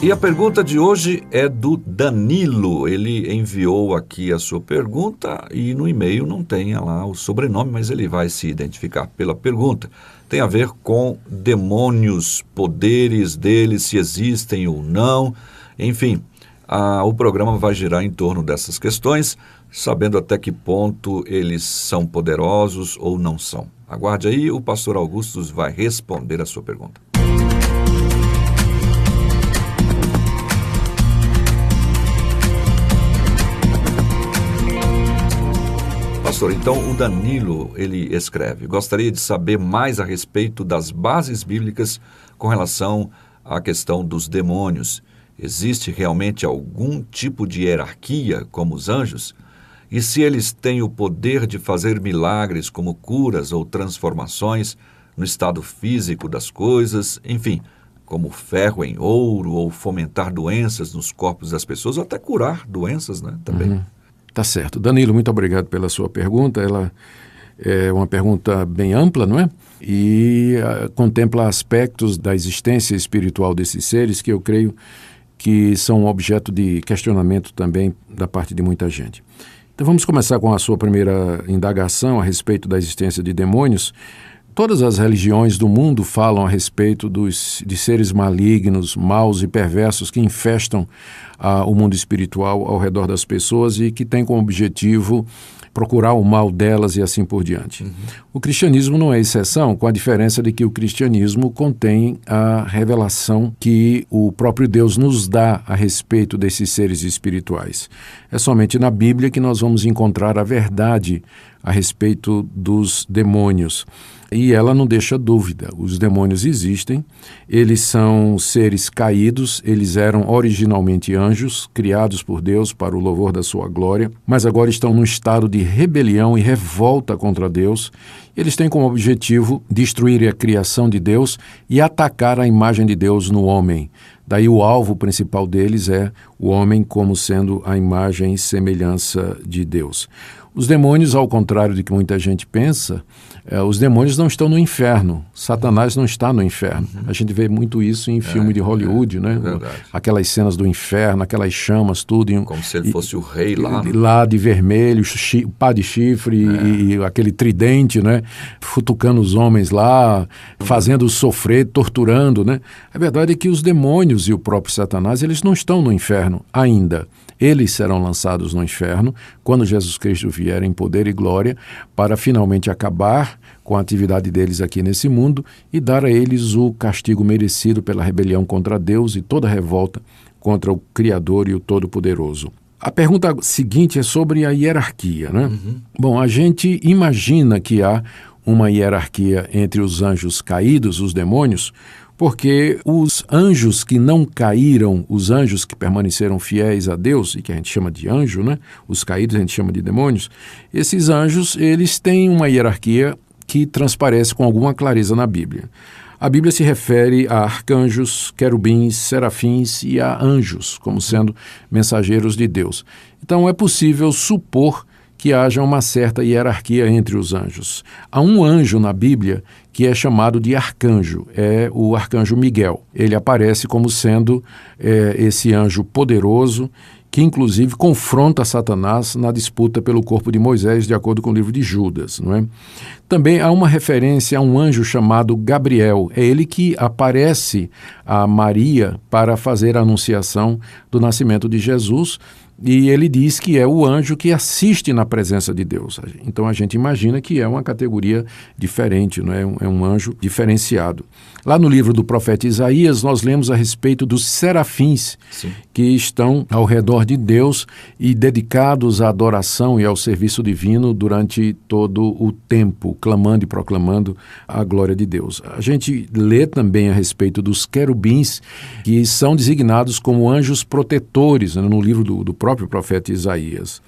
E a pergunta de hoje é do Danilo. Ele enviou aqui a sua pergunta e no e-mail não tem lá o sobrenome, mas ele vai se identificar pela pergunta. Tem a ver com demônios, poderes deles, se existem ou não. Enfim, a, o programa vai girar em torno dessas questões, sabendo até que ponto eles são poderosos ou não são. Aguarde aí, o pastor Augustus vai responder a sua pergunta. Então o Danilo, ele escreve, gostaria de saber mais a respeito das bases bíblicas com relação à questão dos demônios. Existe realmente algum tipo de hierarquia como os anjos? E se eles têm o poder de fazer milagres como curas ou transformações no estado físico das coisas, enfim, como ferro em ouro ou fomentar doenças nos corpos das pessoas, ou até curar doenças, né, também. Uhum. Tá certo. Danilo, muito obrigado pela sua pergunta. Ela é uma pergunta bem ampla, não é? E uh, contempla aspectos da existência espiritual desses seres que eu creio que são objeto de questionamento também da parte de muita gente. Então vamos começar com a sua primeira indagação a respeito da existência de demônios. Todas as religiões do mundo falam a respeito dos, de seres malignos, maus e perversos que infestam o mundo espiritual ao redor das pessoas e que tem como objetivo procurar o mal delas e assim por diante. Uhum. O cristianismo não é exceção, com a diferença de que o cristianismo contém a revelação que o próprio Deus nos dá a respeito desses seres espirituais. É somente na Bíblia que nós vamos encontrar a verdade a respeito dos demônios. E ela não deixa dúvida: os demônios existem, eles são seres caídos, eles eram originalmente anjos, criados por Deus para o louvor da sua glória, mas agora estão num estado de rebelião e revolta contra Deus. Eles têm como objetivo destruir a criação de Deus e atacar a imagem de Deus no homem. Daí o alvo principal deles é o homem como sendo a imagem e semelhança de Deus. Os demônios, ao contrário de que muita gente pensa, é, os demônios não estão no inferno. Satanás não está no inferno. Uhum. A gente vê muito isso em filme é, de Hollywood, é, né? Verdade. Aquelas cenas do inferno, aquelas chamas, tudo. Em, Como se ele e, fosse o rei lá. Né? Lá de vermelho, chi, pá de chifre é. e, e, aquele tridente, né? Futucando os homens lá, uhum. fazendo sofrer, torturando, né? A verdade é que os demônios e o próprio Satanás, eles não estão no inferno ainda. Eles serão lançados no inferno quando Jesus Cristo vier em poder e glória para finalmente acabar com a atividade deles aqui nesse mundo e dar a eles o castigo merecido pela rebelião contra Deus e toda revolta contra o Criador e o Todo-Poderoso. A pergunta seguinte é sobre a hierarquia. Né? Uhum. Bom, a gente imagina que há uma hierarquia entre os anjos caídos, os demônios, porque os anjos que não caíram, os anjos que permaneceram fiéis a Deus, e que a gente chama de anjo, né? Os caídos a gente chama de demônios, esses anjos, eles têm uma hierarquia que transparece com alguma clareza na Bíblia. a Bíblia se refere a arcanjos, querubins, serafins e a anjos, como sendo mensageiros de Deus. Então é possível supor que haja uma certa hierarquia entre os anjos. Há um anjo na Bíblia que é chamado de arcanjo, é o arcanjo Miguel. Ele aparece como sendo é, esse anjo poderoso que inclusive confronta Satanás na disputa pelo corpo de Moisés, de acordo com o livro de Judas. Não é? Também há uma referência a um anjo chamado Gabriel. É ele que aparece a Maria para fazer a anunciação do nascimento de Jesus, e ele diz que é o anjo que assiste na presença de Deus. Então a gente imagina que é uma categoria diferente, não é? é um anjo diferenciado. Lá no livro do profeta Isaías, nós lemos a respeito dos serafins Sim. que estão ao redor de Deus e dedicados à adoração e ao serviço divino durante todo o tempo, clamando e proclamando a glória de Deus. A gente lê também a respeito dos querubins, que são designados como anjos protetores né, no livro do, do próprio profeta Isaías.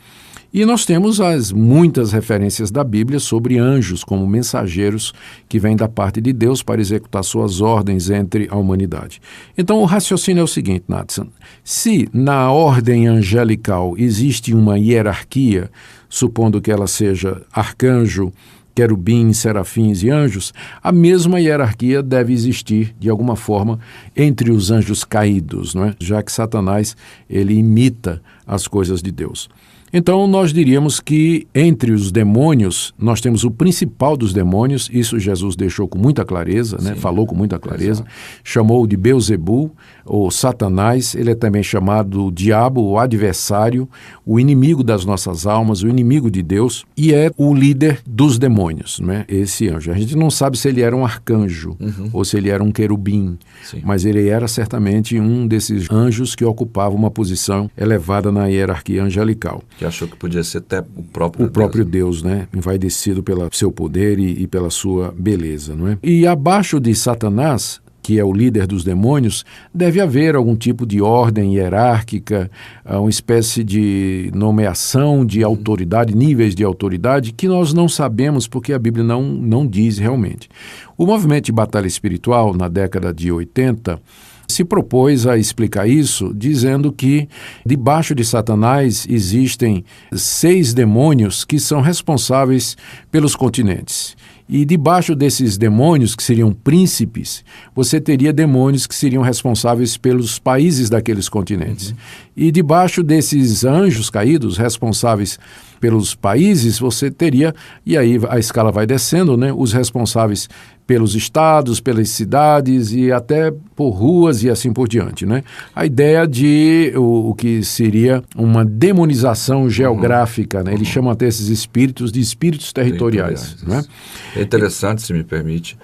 E nós temos as muitas referências da Bíblia sobre anjos como mensageiros que vêm da parte de Deus para executar suas ordens entre a humanidade. Então o raciocínio é o seguinte, Nathan: se na ordem angelical existe uma hierarquia, supondo que ela seja arcanjo, querubins, serafins e anjos, a mesma hierarquia deve existir de alguma forma entre os anjos caídos, não é? Já que Satanás ele imita as coisas de Deus. Então, nós diríamos que entre os demônios, nós temos o principal dos demônios, isso Jesus deixou com muita clareza, né? falou com muita clareza, Exato. chamou de Beuzebu, ou Satanás, ele é também chamado o diabo, o adversário, o inimigo das nossas almas, o inimigo de Deus, e é o líder dos demônios, né? esse anjo. A gente não sabe se ele era um arcanjo uhum. ou se ele era um querubim, Sim. mas ele era certamente um desses anjos que ocupava uma posição elevada na hierarquia angelical. Que achou que podia ser até o próprio o Deus. próprio Deus, né? Envaidecido pelo seu poder e, e pela sua beleza, não é? E abaixo de Satanás que é o líder dos demônios, deve haver algum tipo de ordem hierárquica, ah, uma espécie de nomeação de autoridade, níveis de autoridade, que nós não sabemos porque a Bíblia não, não diz realmente. O movimento de batalha espiritual, na década de 80, se propôs a explicar isso dizendo que debaixo de Satanás existem seis demônios que são responsáveis pelos continentes. E debaixo desses demônios, que seriam príncipes, você teria demônios que seriam responsáveis pelos países daqueles continentes. Uhum. E debaixo desses anjos caídos, responsáveis pelos países, você teria, e aí a escala vai descendo, né, os responsáveis pelos estados, pelas cidades e até por ruas e assim por diante. Né? A ideia de o, o que seria uma demonização geográfica, uhum. né? eles chamam até esses espíritos de espíritos territoriais. territoriais né? É interessante, se me permite,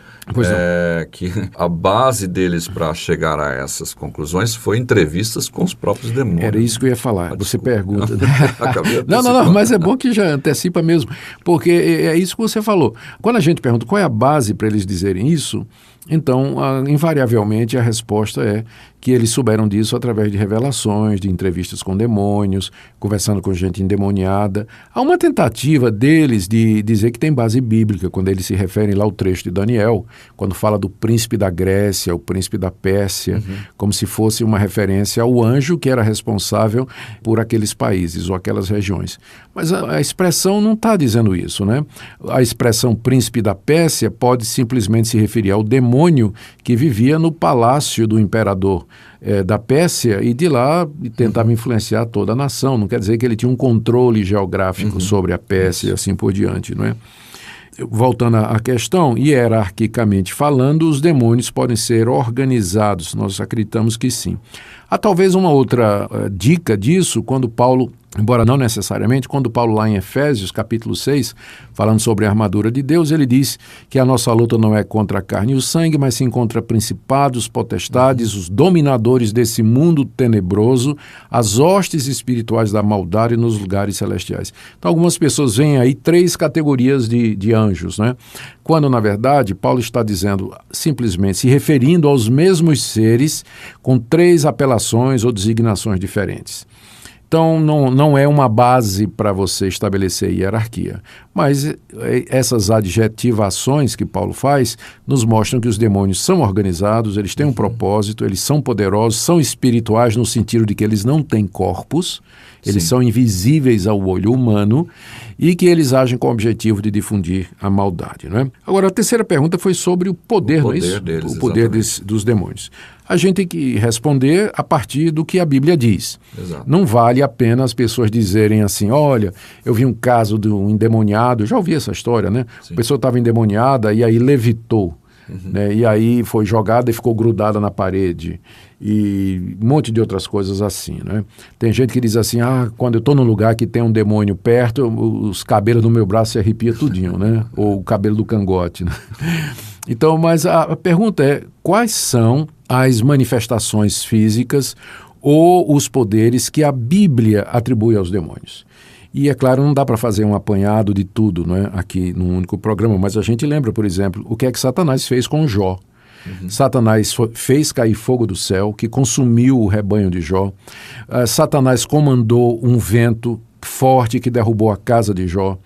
é, que a base deles para chegar a essas conclusões foi entrevistas com os próprios demônios. Era isso que eu ia falar. Ah, você pergunta. <laughs> <laughs> não, não, não, mas é bom que já antecipa mesmo, porque é, é isso que você falou. Quando a gente pergunta qual é a base para eles dizerem isso, então, invariavelmente, a resposta é que eles souberam disso através de revelações, de entrevistas com demônios, conversando com gente endemoniada. Há uma tentativa deles de dizer que tem base bíblica, quando eles se referem lá ao trecho de Daniel, quando fala do príncipe da Grécia, o príncipe da Pérsia, uhum. como se fosse uma referência ao anjo que era responsável por aqueles países ou aquelas regiões. Mas a, a expressão não está dizendo isso, né? A expressão príncipe da Pérsia pode simplesmente se referir ao demônio demônio que vivia no palácio do imperador é, da Pérsia e de lá tentava influenciar toda a nação. Não quer dizer que ele tinha um controle geográfico uhum. sobre a Pérsia e assim por diante, não é? Voltando à questão, hierarquicamente falando, os demônios podem ser organizados, nós acreditamos que sim. Há talvez uma outra uh, dica disso, quando Paulo embora não necessariamente, quando Paulo lá em Efésios, capítulo 6, falando sobre a armadura de Deus, ele diz que a nossa luta não é contra a carne e o sangue, mas sim contra principados, potestades, os dominadores desse mundo tenebroso, as hostes espirituais da maldade nos lugares celestiais. Então algumas pessoas veem aí três categorias de, de anjos, né? Quando, na verdade, Paulo está dizendo simplesmente, se referindo aos mesmos seres com três apelações ou designações diferentes. Então, não, não é uma base para você estabelecer hierarquia. Mas eh, essas adjetivações que Paulo faz nos mostram que os demônios são organizados, eles têm um propósito, eles são poderosos, são espirituais no sentido de que eles não têm corpos, eles Sim. são invisíveis ao olho humano e que eles agem com o objetivo de difundir a maldade. Não é? Agora, a terceira pergunta foi sobre o poder, não é poder isso? deles, o poder des- dos demônios. A gente tem que responder a partir do que a Bíblia diz. Exato. Não vale a pena as pessoas dizerem assim: olha, eu vi um caso de um endemoniado, já ouvi essa história, né? A pessoa estava endemoniada e aí levitou. Né? E aí foi jogada e ficou grudada na parede. E um monte de outras coisas assim. Né? Tem gente que diz assim: ah, quando eu estou num lugar que tem um demônio perto, os cabelos do meu braço se arrepia tudinho, né? <laughs> Ou o cabelo do cangote. Né? <laughs> Então, mas a, a pergunta é: quais são as manifestações físicas ou os poderes que a Bíblia atribui aos demônios? E é claro, não dá para fazer um apanhado de tudo né, aqui num único programa, mas a gente lembra, por exemplo, o que é que Satanás fez com Jó. Satanás fo- fez cair fogo do céu, que consumiu o rebanho de Jó. Ah, Satanás comandou um vento forte que derrubou a casa de Jó.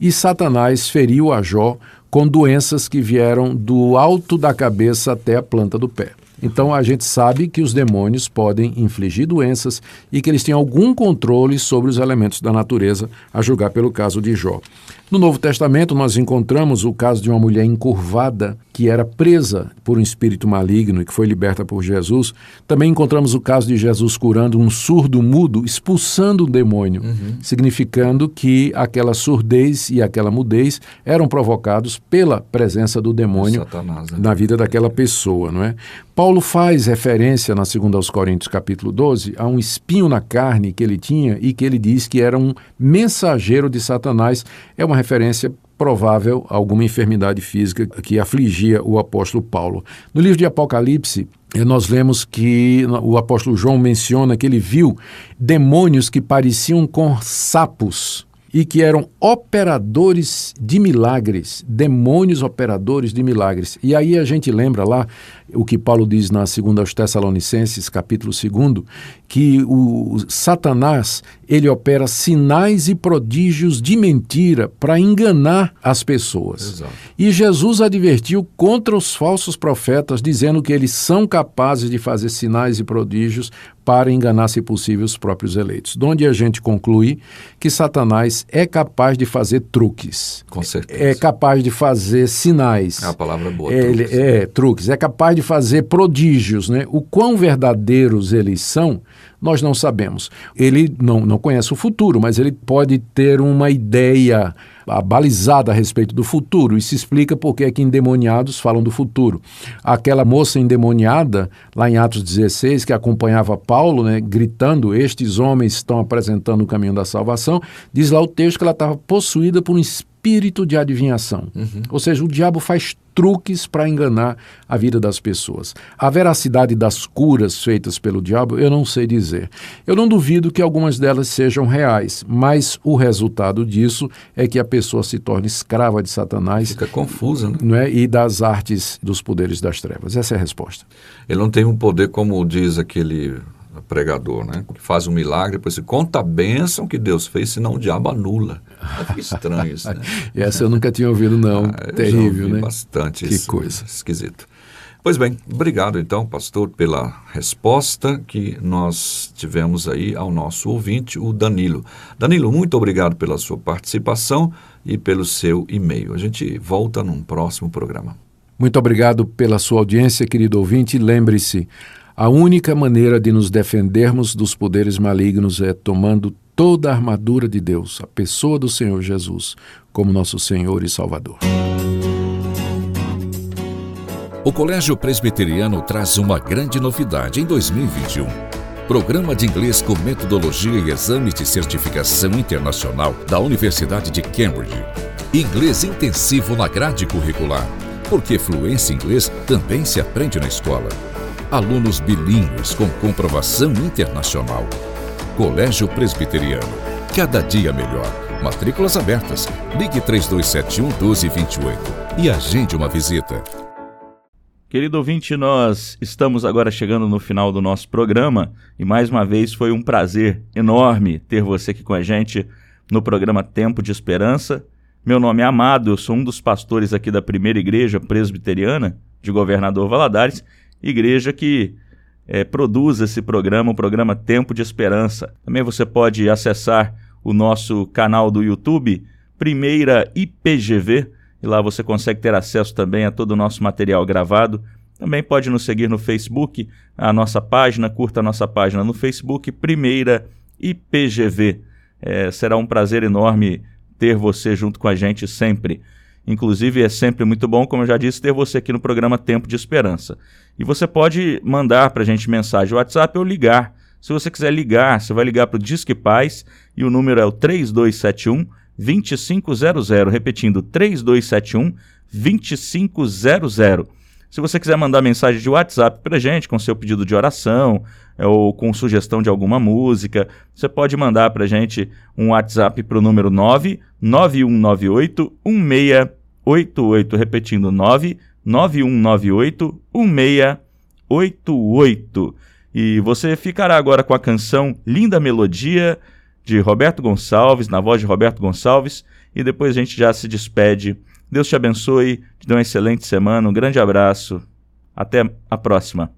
E Satanás feriu a Jó com doenças que vieram do alto da cabeça até a planta do pé. Então a gente sabe que os demônios podem infligir doenças e que eles têm algum controle sobre os elementos da natureza, a julgar pelo caso de Jó. No Novo Testamento, nós encontramos o caso de uma mulher encurvada que era presa por um espírito maligno e que foi liberta por Jesus. Também encontramos o caso de Jesus curando um surdo mudo, expulsando um demônio, significando que aquela surdez e aquela mudez eram provocados pela presença do demônio Satanás, né? na vida daquela pessoa, não é? Paulo faz referência na 2 aos Coríntios capítulo 12 a um espinho na carne que ele tinha e que ele diz que era um mensageiro de Satanás. É uma referência provável a alguma enfermidade física que afligia o apóstolo Paulo. No livro de Apocalipse, eh, nós lemos que o apóstolo João menciona que ele viu demônios que pareciam com sapos e que eram operadores de milagres, demônios operadores de milagres. E aí a gente lembra lá o que Paulo diz na segunda aos Tessalonicenses, capítulo 2, que o Satanás, ele opera sinais e prodígios de mentira para enganar as pessoas. Exato. E Jesus advertiu contra os falsos profetas, dizendo que eles são capazes de fazer sinais e prodígios para enganar, se possível, os próprios eleitos. De onde a gente conclui que Satanás é capaz de fazer truques. Com certeza. É capaz de fazer sinais. É a palavra boa. Ele, truques. é, truques. É capaz de fazer prodígios. Né? O quão verdadeiros eles são, nós não sabemos. Ele não, não conhece o futuro, mas ele pode ter uma ideia balizada a respeito do futuro. Isso explica porque é que endemoniados falam do futuro. Aquela moça endemoniada, lá em Atos 16, que acompanhava Paulo, né, gritando: Estes homens estão apresentando o caminho da salvação, diz lá o texto que ela estava possuída por um espírito de adivinhação. Ou seja, o diabo faz truques para enganar a vida das pessoas. A veracidade das curas feitas pelo diabo, eu não sei dizer. Eu não duvido que algumas delas sejam reais, mas o resultado disso é que a pessoa se torne escrava de Satanás. Fica confusa, né? Não é? E das artes dos poderes das trevas. Essa é a resposta. Ele não tem um poder como diz aquele pregador, né? Que faz um milagre, depois se conta a bênção que Deus fez, senão o diabo anula. <laughs> Fica estranho isso, né? <laughs> Essa eu nunca tinha ouvido, não. <laughs> Ah, Terrível, né? bastante Que isso. coisa. Esquisito. Pois bem, obrigado então, pastor, pela resposta que nós tivemos aí ao nosso ouvinte, o Danilo. Danilo, muito obrigado pela sua participação e pelo seu e-mail. A gente volta num próximo programa. Muito obrigado pela sua audiência, querido ouvinte. Lembre-se, a única maneira de nos defendermos dos poderes malignos é tomando toda a armadura de Deus, a pessoa do Senhor Jesus, como nosso Senhor e Salvador. O Colégio Presbiteriano traz uma grande novidade em 2021. Programa de inglês com metodologia e exame de certificação internacional da Universidade de Cambridge. Inglês intensivo na grade curricular, porque fluência em inglês também se aprende na escola. Alunos bilíngues com comprovação internacional. Colégio Presbiteriano. Cada dia melhor. Matrículas abertas. Ligue 3271 1228 e agende uma visita. Querido ouvinte, nós estamos agora chegando no final do nosso programa e mais uma vez foi um prazer enorme ter você aqui com a gente no programa Tempo de Esperança. Meu nome é Amado, eu sou um dos pastores aqui da primeira igreja presbiteriana de Governador Valadares, igreja que é, produz esse programa, o programa Tempo de Esperança. Também você pode acessar o nosso canal do YouTube, Primeira IPGV, e lá você consegue ter acesso também a todo o nosso material gravado. Também pode nos seguir no Facebook, a nossa página, curta a nossa página no Facebook, Primeira IPGV. É, será um prazer enorme ter você junto com a gente sempre. Inclusive, é sempre muito bom, como eu já disse, ter você aqui no programa Tempo de Esperança. E você pode mandar para a gente mensagem WhatsApp ou ligar. Se você quiser ligar, você vai ligar para o Disque Paz e o número é o 3271 2500. Repetindo, 3271 2500. Se você quiser mandar mensagem de WhatsApp para gente com seu pedido de oração é, ou com sugestão de alguma música, você pode mandar para gente um WhatsApp para o número 99198 1688. Repetindo, 99198 1688. E você ficará agora com a canção Linda Melodia de Roberto Gonçalves, na voz de Roberto Gonçalves, e depois a gente já se despede. Deus te abençoe, te dê uma excelente semana, um grande abraço. Até a próxima.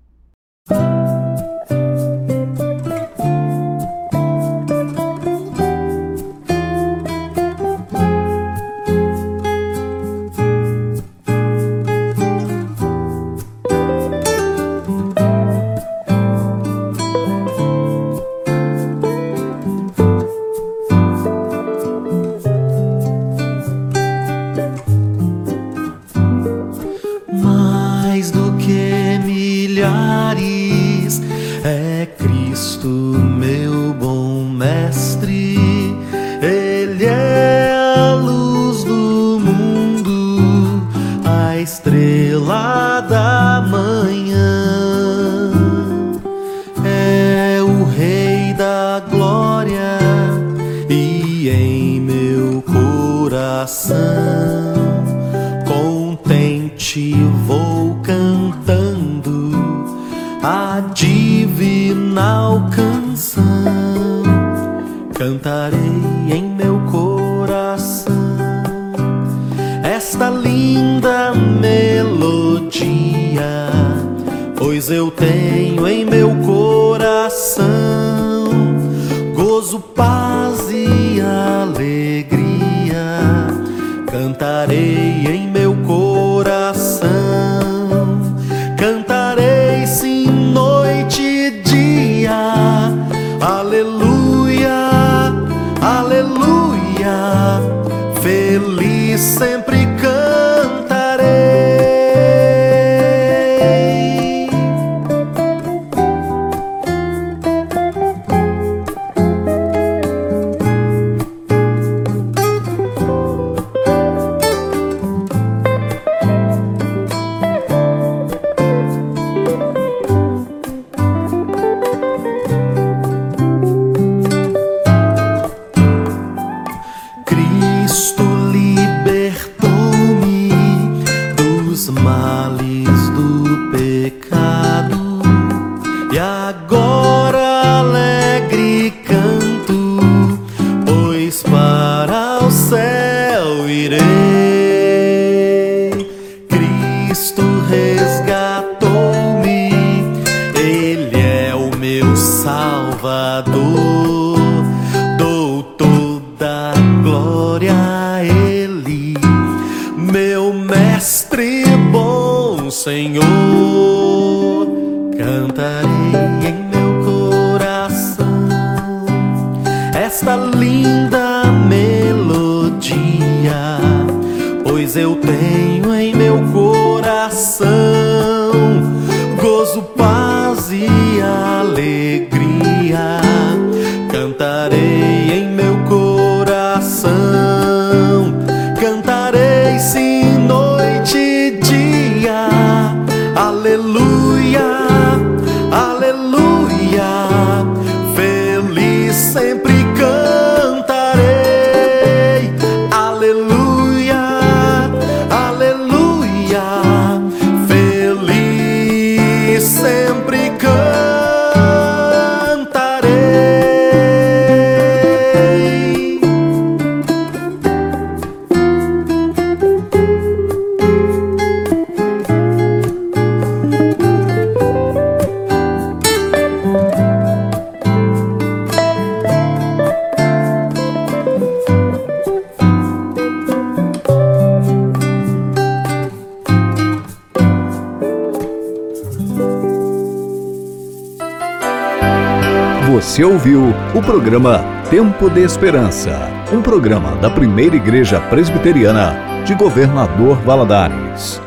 Programa Tempo de Esperança, um programa da Primeira Igreja Presbiteriana de Governador Valadares.